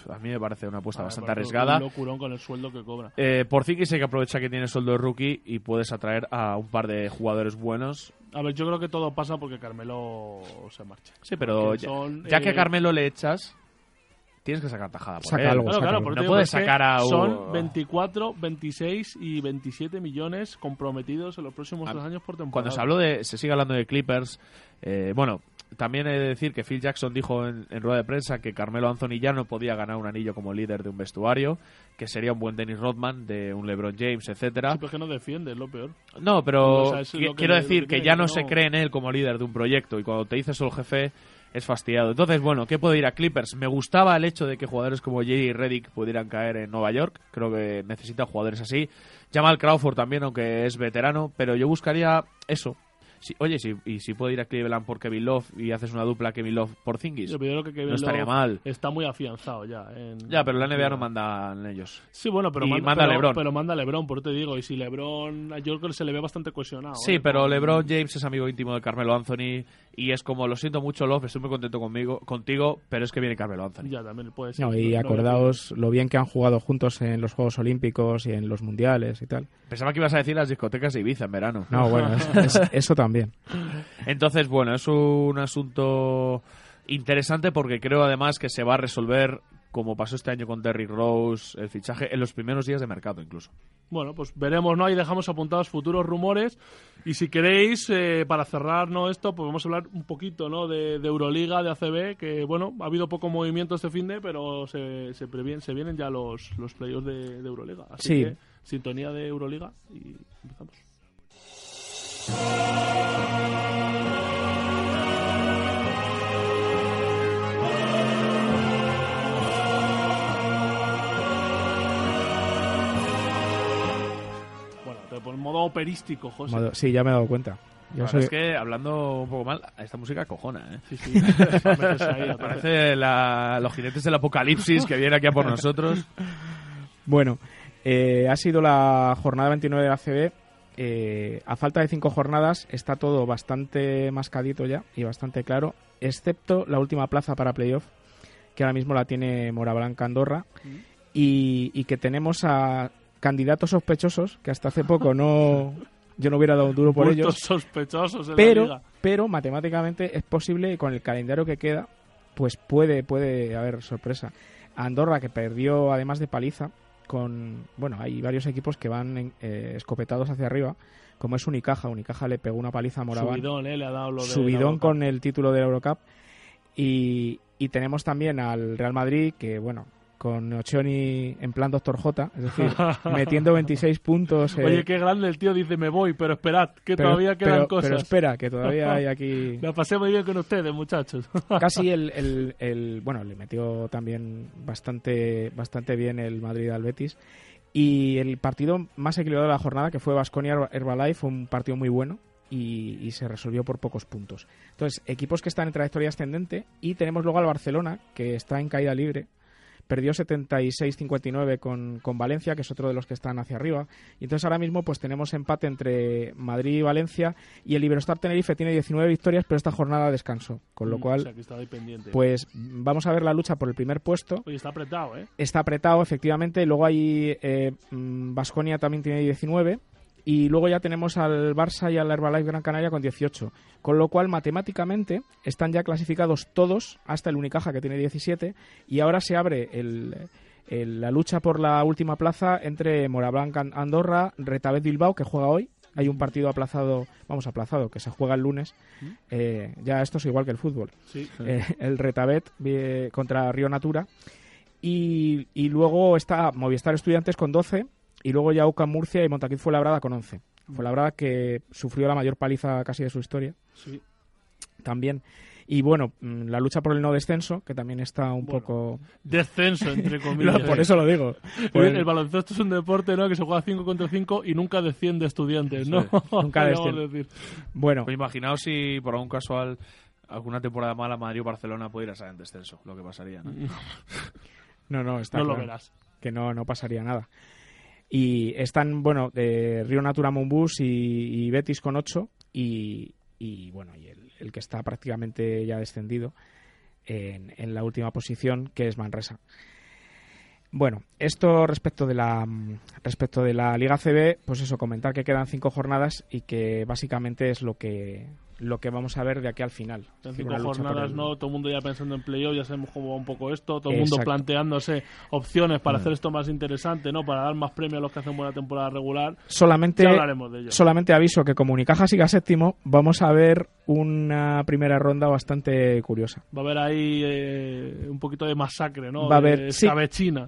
A mí me parece una apuesta Ah, bastante arriesgada. Un locurón con el sueldo que cobra. Eh, Porzingis hay que aprovecha que tiene sueldo de rookie y puedes atraer a un par de jugadores buenos. A ver, yo creo que todo pasa porque Carmelo se marcha. Sí, pero ya, son, ya que eh, a Carmelo le echas, tienes que sacar tajada por Saca él. algo, Claro, saca claro, algo. por No puedes que sacar a un- Son 24, 26 y 27 millones comprometidos en los próximos dos años por temporada. Cuando se habló de, se sigue hablando de Clippers, eh, bueno, también he de decir que Phil Jackson dijo en, en rueda de prensa que Carmelo Anthony ya no podía ganar un anillo como líder de un vestuario, que sería un buen Dennis Rodman, de un LeBron James, etcétera. Sí, pero es que no defiende, es lo peor. No, pero O sea, que quiero le- decir que ya no no- se cree en él como líder de un proyecto y cuando te dices solo jefe es fastidiado. Entonces, bueno, ¿qué puede ir a Clippers? Me gustaba el hecho de que jugadores como Jerry Reddick pudieran caer en Nueva York. Creo que necesita jugadores así. Jamal Crawford también, aunque es veterano, pero yo buscaría eso. Si- oye, si, y si puede ir a Cleveland por Kevin Love y haces una dupla Kevin Love por Zingis, Yo creo que Kevin no estaría Love mal. Está muy afianzado ya. en- Ya, pero la NBA no manda en ellos. Sí, bueno, pero Y manda, manda pero, LeBron. pero manda LeBron, por eso te digo. Y si LeBron, yo creo que se le ve bastante cohesionado. Sí, ¿eh? pero LeBron James es amigo íntimo de Carmelo Anthony y es como, lo siento mucho, Love, estoy muy contento conmigo, contigo, pero es que viene Carmelo Anthony. Ya, también puede ser. No, y acordaos lo bien que han jugado juntos en los Juegos Olímpicos y en los Mundiales y tal. Pensaba que ibas a decir las discotecas de Ibiza en verano. No, bueno, es- es- eso también. Entonces, bueno, es un asunto interesante porque creo además que se va a resolver, como pasó este año con Derrick Rose, el fichaje en los primeros días de mercado incluso. Bueno, pues veremos, ¿no? Ahí dejamos apuntados futuros rumores. Y si queréis, eh, para cerrar ¿no? esto, pues vamos a hablar un poquito, ¿no? De, de Euroliga, de ACB, que, bueno, ha habido poco movimiento este fin de, pero se, se, previen- se vienen ya los, los playoffs de, de Euroliga. Así Sí. que, sintonía de Euroliga y empezamos. Pones modo operístico, José. Modo- sí, ya me he dado cuenta. Yo La soy- verdad es que, hablando un poco mal, esta música cojona, ¿eh? Sí, sí. Parece la- los jinetes del apocalipsis que viene aquí a por nosotros. Bueno, eh, ha sido la jornada 29 de la CB. Eh, a falta de cinco jornadas está todo bastante mascadito ya y bastante claro, excepto la última plaza para playoff, que ahora mismo la tiene Morablanca Andorra, y, y que tenemos a candidatos sospechosos que hasta hace poco no yo no hubiera dado un duro por Bultos ellos, sospechosos en la pero liga. pero matemáticamente es posible y con el calendario que queda pues puede puede haber sorpresa Andorra que perdió además de paliza con bueno hay varios equipos que van en- eh, escopetados hacia arriba como es Unicaja Unicaja le pegó una paliza a Moraván Subidón, ¿eh? Le ha dado lo de la subidón con el título de la Eurocup y, y tenemos también al Real Madrid que bueno con Ochioni en plan Doctor J es decir metiendo 26 puntos eh, Oye, qué grande el tío dice me voy, pero esperad, que pero- todavía quedan pero- cosas. pero espera que todavía hay aquí La pasé muy bien con ustedes, muchachos. casi el, el- el- bueno le metió también bastante bastante bien el Madrid al Betis y el partido más equilibrado de la jornada que fue Basconia Herbalife fue un partido muy bueno y, y se resolvió por pocos puntos entonces equipos que están en trayectoria ascendente y tenemos luego al Barcelona que está en caída libre perdió 76-59 con, con Valencia, que es otro de los que están hacia arriba. Y entonces ahora mismo pues tenemos empate entre Madrid y Valencia y el Iberostar Tenerife tiene 19 victorias, pero esta jornada descansó. Con lo Mm, cual, o sea, pues vamos a ver la lucha por el primer puesto. Oye, está apretado, ¿eh? Está apretado, efectivamente. Luego hay Vasconia también tiene 19. Y luego ya tenemos al Barça y al Herbalife Gran Canaria con 18. Con lo cual, matemáticamente, están ya clasificados todos, hasta el Unicaja que tiene 17. Y ahora se abre el, el- la lucha por la última plaza entre Morablanca Andorra, Retabet Bilbao, que juega hoy. Hay un partido aplazado, vamos, aplazado, que se juega el lunes. Eh, ya esto es igual que el fútbol. Sí. Eh, el Retabet eh, contra Río Natura. Y, y luego está Movistar Estudiantes con 12 y luego ya UCAM Murcia y Montaquit Fuenlabrada con 11. Fuenlabrada que sufrió la mayor paliza casi de su historia Sí. también. Y bueno, mm, la lucha por el no descenso, que también está un poco... Descenso, entre comillas. Por eso lo digo. El, Pues- el baloncesto es un deporte ¿no? que se juega 5 contra 5 y nunca desciende estudiantes, ¿no? Sí. Nunca desciende. decir. Bueno, Pues imaginaos si por algún casual alguna temporada mala Madrid o Barcelona pudiera estar en descenso, lo que pasaría. ¿no? No, no, está No lo claro verás. Que no, no pasaría nada. Y están, bueno, de Río Natura Monbus y, Betis con 8 y, y, bueno, y el, que está prácticamente ya descendido en, en la última posición, que es Manresa. Bueno, esto respecto de la respecto de la Liga CB, pues eso, comentar que quedan cinco jornadas y que básicamente es lo que lo que vamos a ver de aquí al final. En cinco jornadas, ¿no? Todo el mundo ya pensando en playoff, ya sabemos cómo va un poco esto, todo el mundo planteándose opciones para Mm. hacer esto más interesante, ¿no? Para dar más premio a los que hacen buena temporada regular. Solamente, Ya hablaremos de ello. solamente aviso que como Unicaja siga séptimo, vamos a ver una primera ronda bastante curiosa. Va a haber ahí eh, un poquito de masacre, ¿no? Va a haber, sí,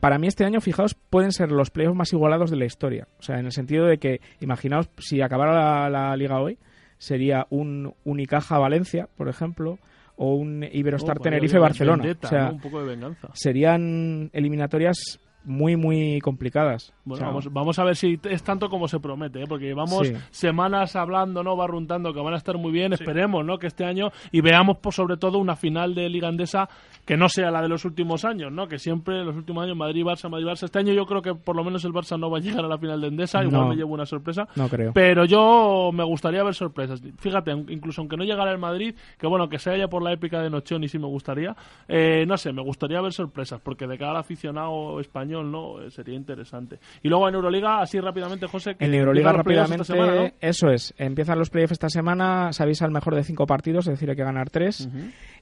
para mí este año, fijaos, pueden ser los playoffs más igualados de la historia. O sea, en el sentido de que, imaginaos, si acabara la, la liga hoy, sería un Unicaja-Valencia, por ejemplo, o un Iberostar Oh, ahí Tenerife-Barcelona. vendetta, O sea, ¿no? Un poco de venganza. serían eliminatorias muy, muy complicadas. Bueno, O sea, vamos, vamos a ver si es tanto como se promete, ¿eh? porque llevamos Sí. semanas hablando, ¿no? Barruntando que van a estar muy bien. Esperemos, ¿no? Que este año y veamos, por sobre todo, una final de Liga Andesa que no sea la de los últimos años, ¿no? Que siempre en los últimos años Madrid-Barça, Madrid-Barça. Este año yo creo que por lo menos el Barça no va a llegar a la final de Endesa. Igual No. me llevo una sorpresa. No creo. Pero yo me gustaría ver sorpresas. Fíjate, incluso aunque no llegara el Madrid, que bueno, que se haya por la épica de Nochón y sí me gustaría. eh, no sé, me gustaría ver sorpresas, porque de cara al aficionado español, ¿no? Eh, sería interesante. Y luego en Euroliga, así rápidamente, José. que En Euroliga rápidamente, esta semana, ¿no? eso es, empiezan los playoffs esta semana, se avisa el mejor de cinco partidos, es decir, hay que ganar tres.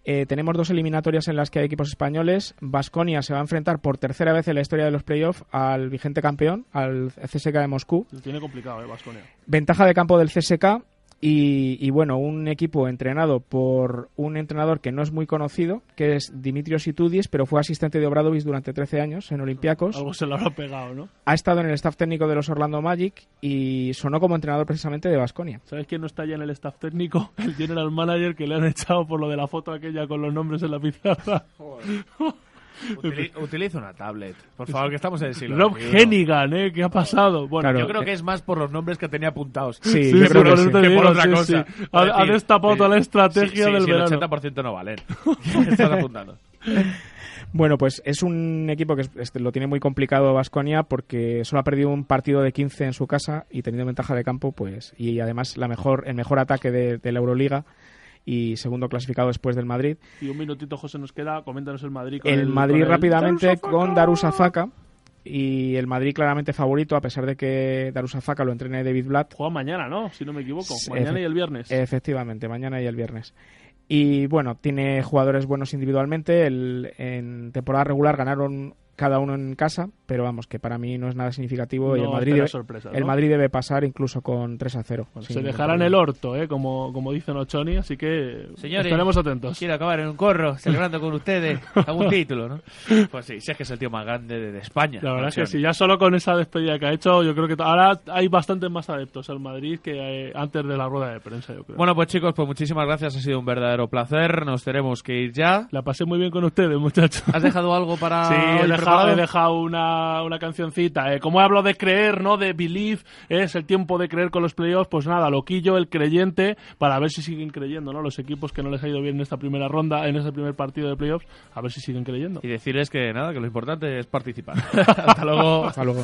Eh, tenemos dos eliminatorias en las que hay equipos españoles. Vasconia se va a enfrentar por tercera vez en la historia de los playoffs al vigente campeón, al CSK de Moscú. Lo tiene complicado, ¿eh? Baskonia. Ventaja de campo del CSK y, y, bueno, un equipo entrenado por un entrenador que no es muy conocido, que es Dimitrios Itudis, pero fue asistente de Obradovic durante 13 años en Olympiacos. Algo se lo habrá pegado, ¿no? Ha estado en el staff técnico de los Orlando Magic y sonó como entrenador precisamente de Vasconia. ¿Sabes quién no está ya en el staff técnico? El general manager que le han echado por lo de la foto aquella con los nombres en la pizarra. Utili- utiliza una tablet. Por favor, que estamos en el siglo Rob. Hennigan, ¿eh? ¿Qué ha pasado? Bueno, yo creo que es más por los nombres que tenía apuntados. Sí, que sí. que por otra Sí, cosa. sí. Por Ha- destapado sí, toda la estrategia sí, sí, del sí, verano. El 80% no valen. ¿Qué estás apuntando? Bueno, pues es un equipo que este, lo tiene muy complicado Vasconia porque solo ha perdido un partido de 15 en su casa y teniendo ventaja de campo, pues y además la mejor el mejor ataque de, de la Euroliga y segundo clasificado después del Madrid. Y un minutito, José, nos queda. Coméntanos el Madrid. con El el- Madrid con el rápidamente Darussafaka. con Darusafaka y el Madrid claramente favorito a pesar de que Darusafaka lo entrene David Blatt. Juega mañana, ¿no? Si no me equivoco. Mañana y el viernes. Efectivamente, mañana y el viernes. Y bueno, tiene jugadores buenos individualmente. El, en temporada regular ganaron cada uno en casa, pero vamos, que para mí no es nada significativo. y el Madrid, debe, el. Madrid debe pasar incluso con 3 a 0. sin Se en el orto, ¿eh? Como, como dicen Ochoni, así que Señores, estaremos atentos. Quiero acabar en un corro celebrando con ustedes algún título, ¿no? Pues sí, si es que es el tío más grande de, de España. La verdad es que sí, ya solo con esa despedida que ha hecho, yo creo que ahora hay bastantes más adeptos al Madrid que eh, antes de la rueda de prensa, yo creo. Bueno, pues chicos, pues muchísimas gracias. Ha sido un verdadero placer. Nos tenemos que ir ya. La pasé muy bien con ustedes, muchachos. ¿Has dejado algo para Sí, dejado, he dejado una, una cancioncita. Eh, como hablo de creer, ¿no? De believe, es el tiempo de creer con los playoffs. Pues nada, loquillo, el creyente, para ver si siguen creyendo, ¿no? Los equipos que no les ha ido bien en esta primera ronda, en este primer partido de playoffs, a ver si siguen creyendo. Y decirles que nada, que lo importante es participar. Hasta luego. Hasta luego.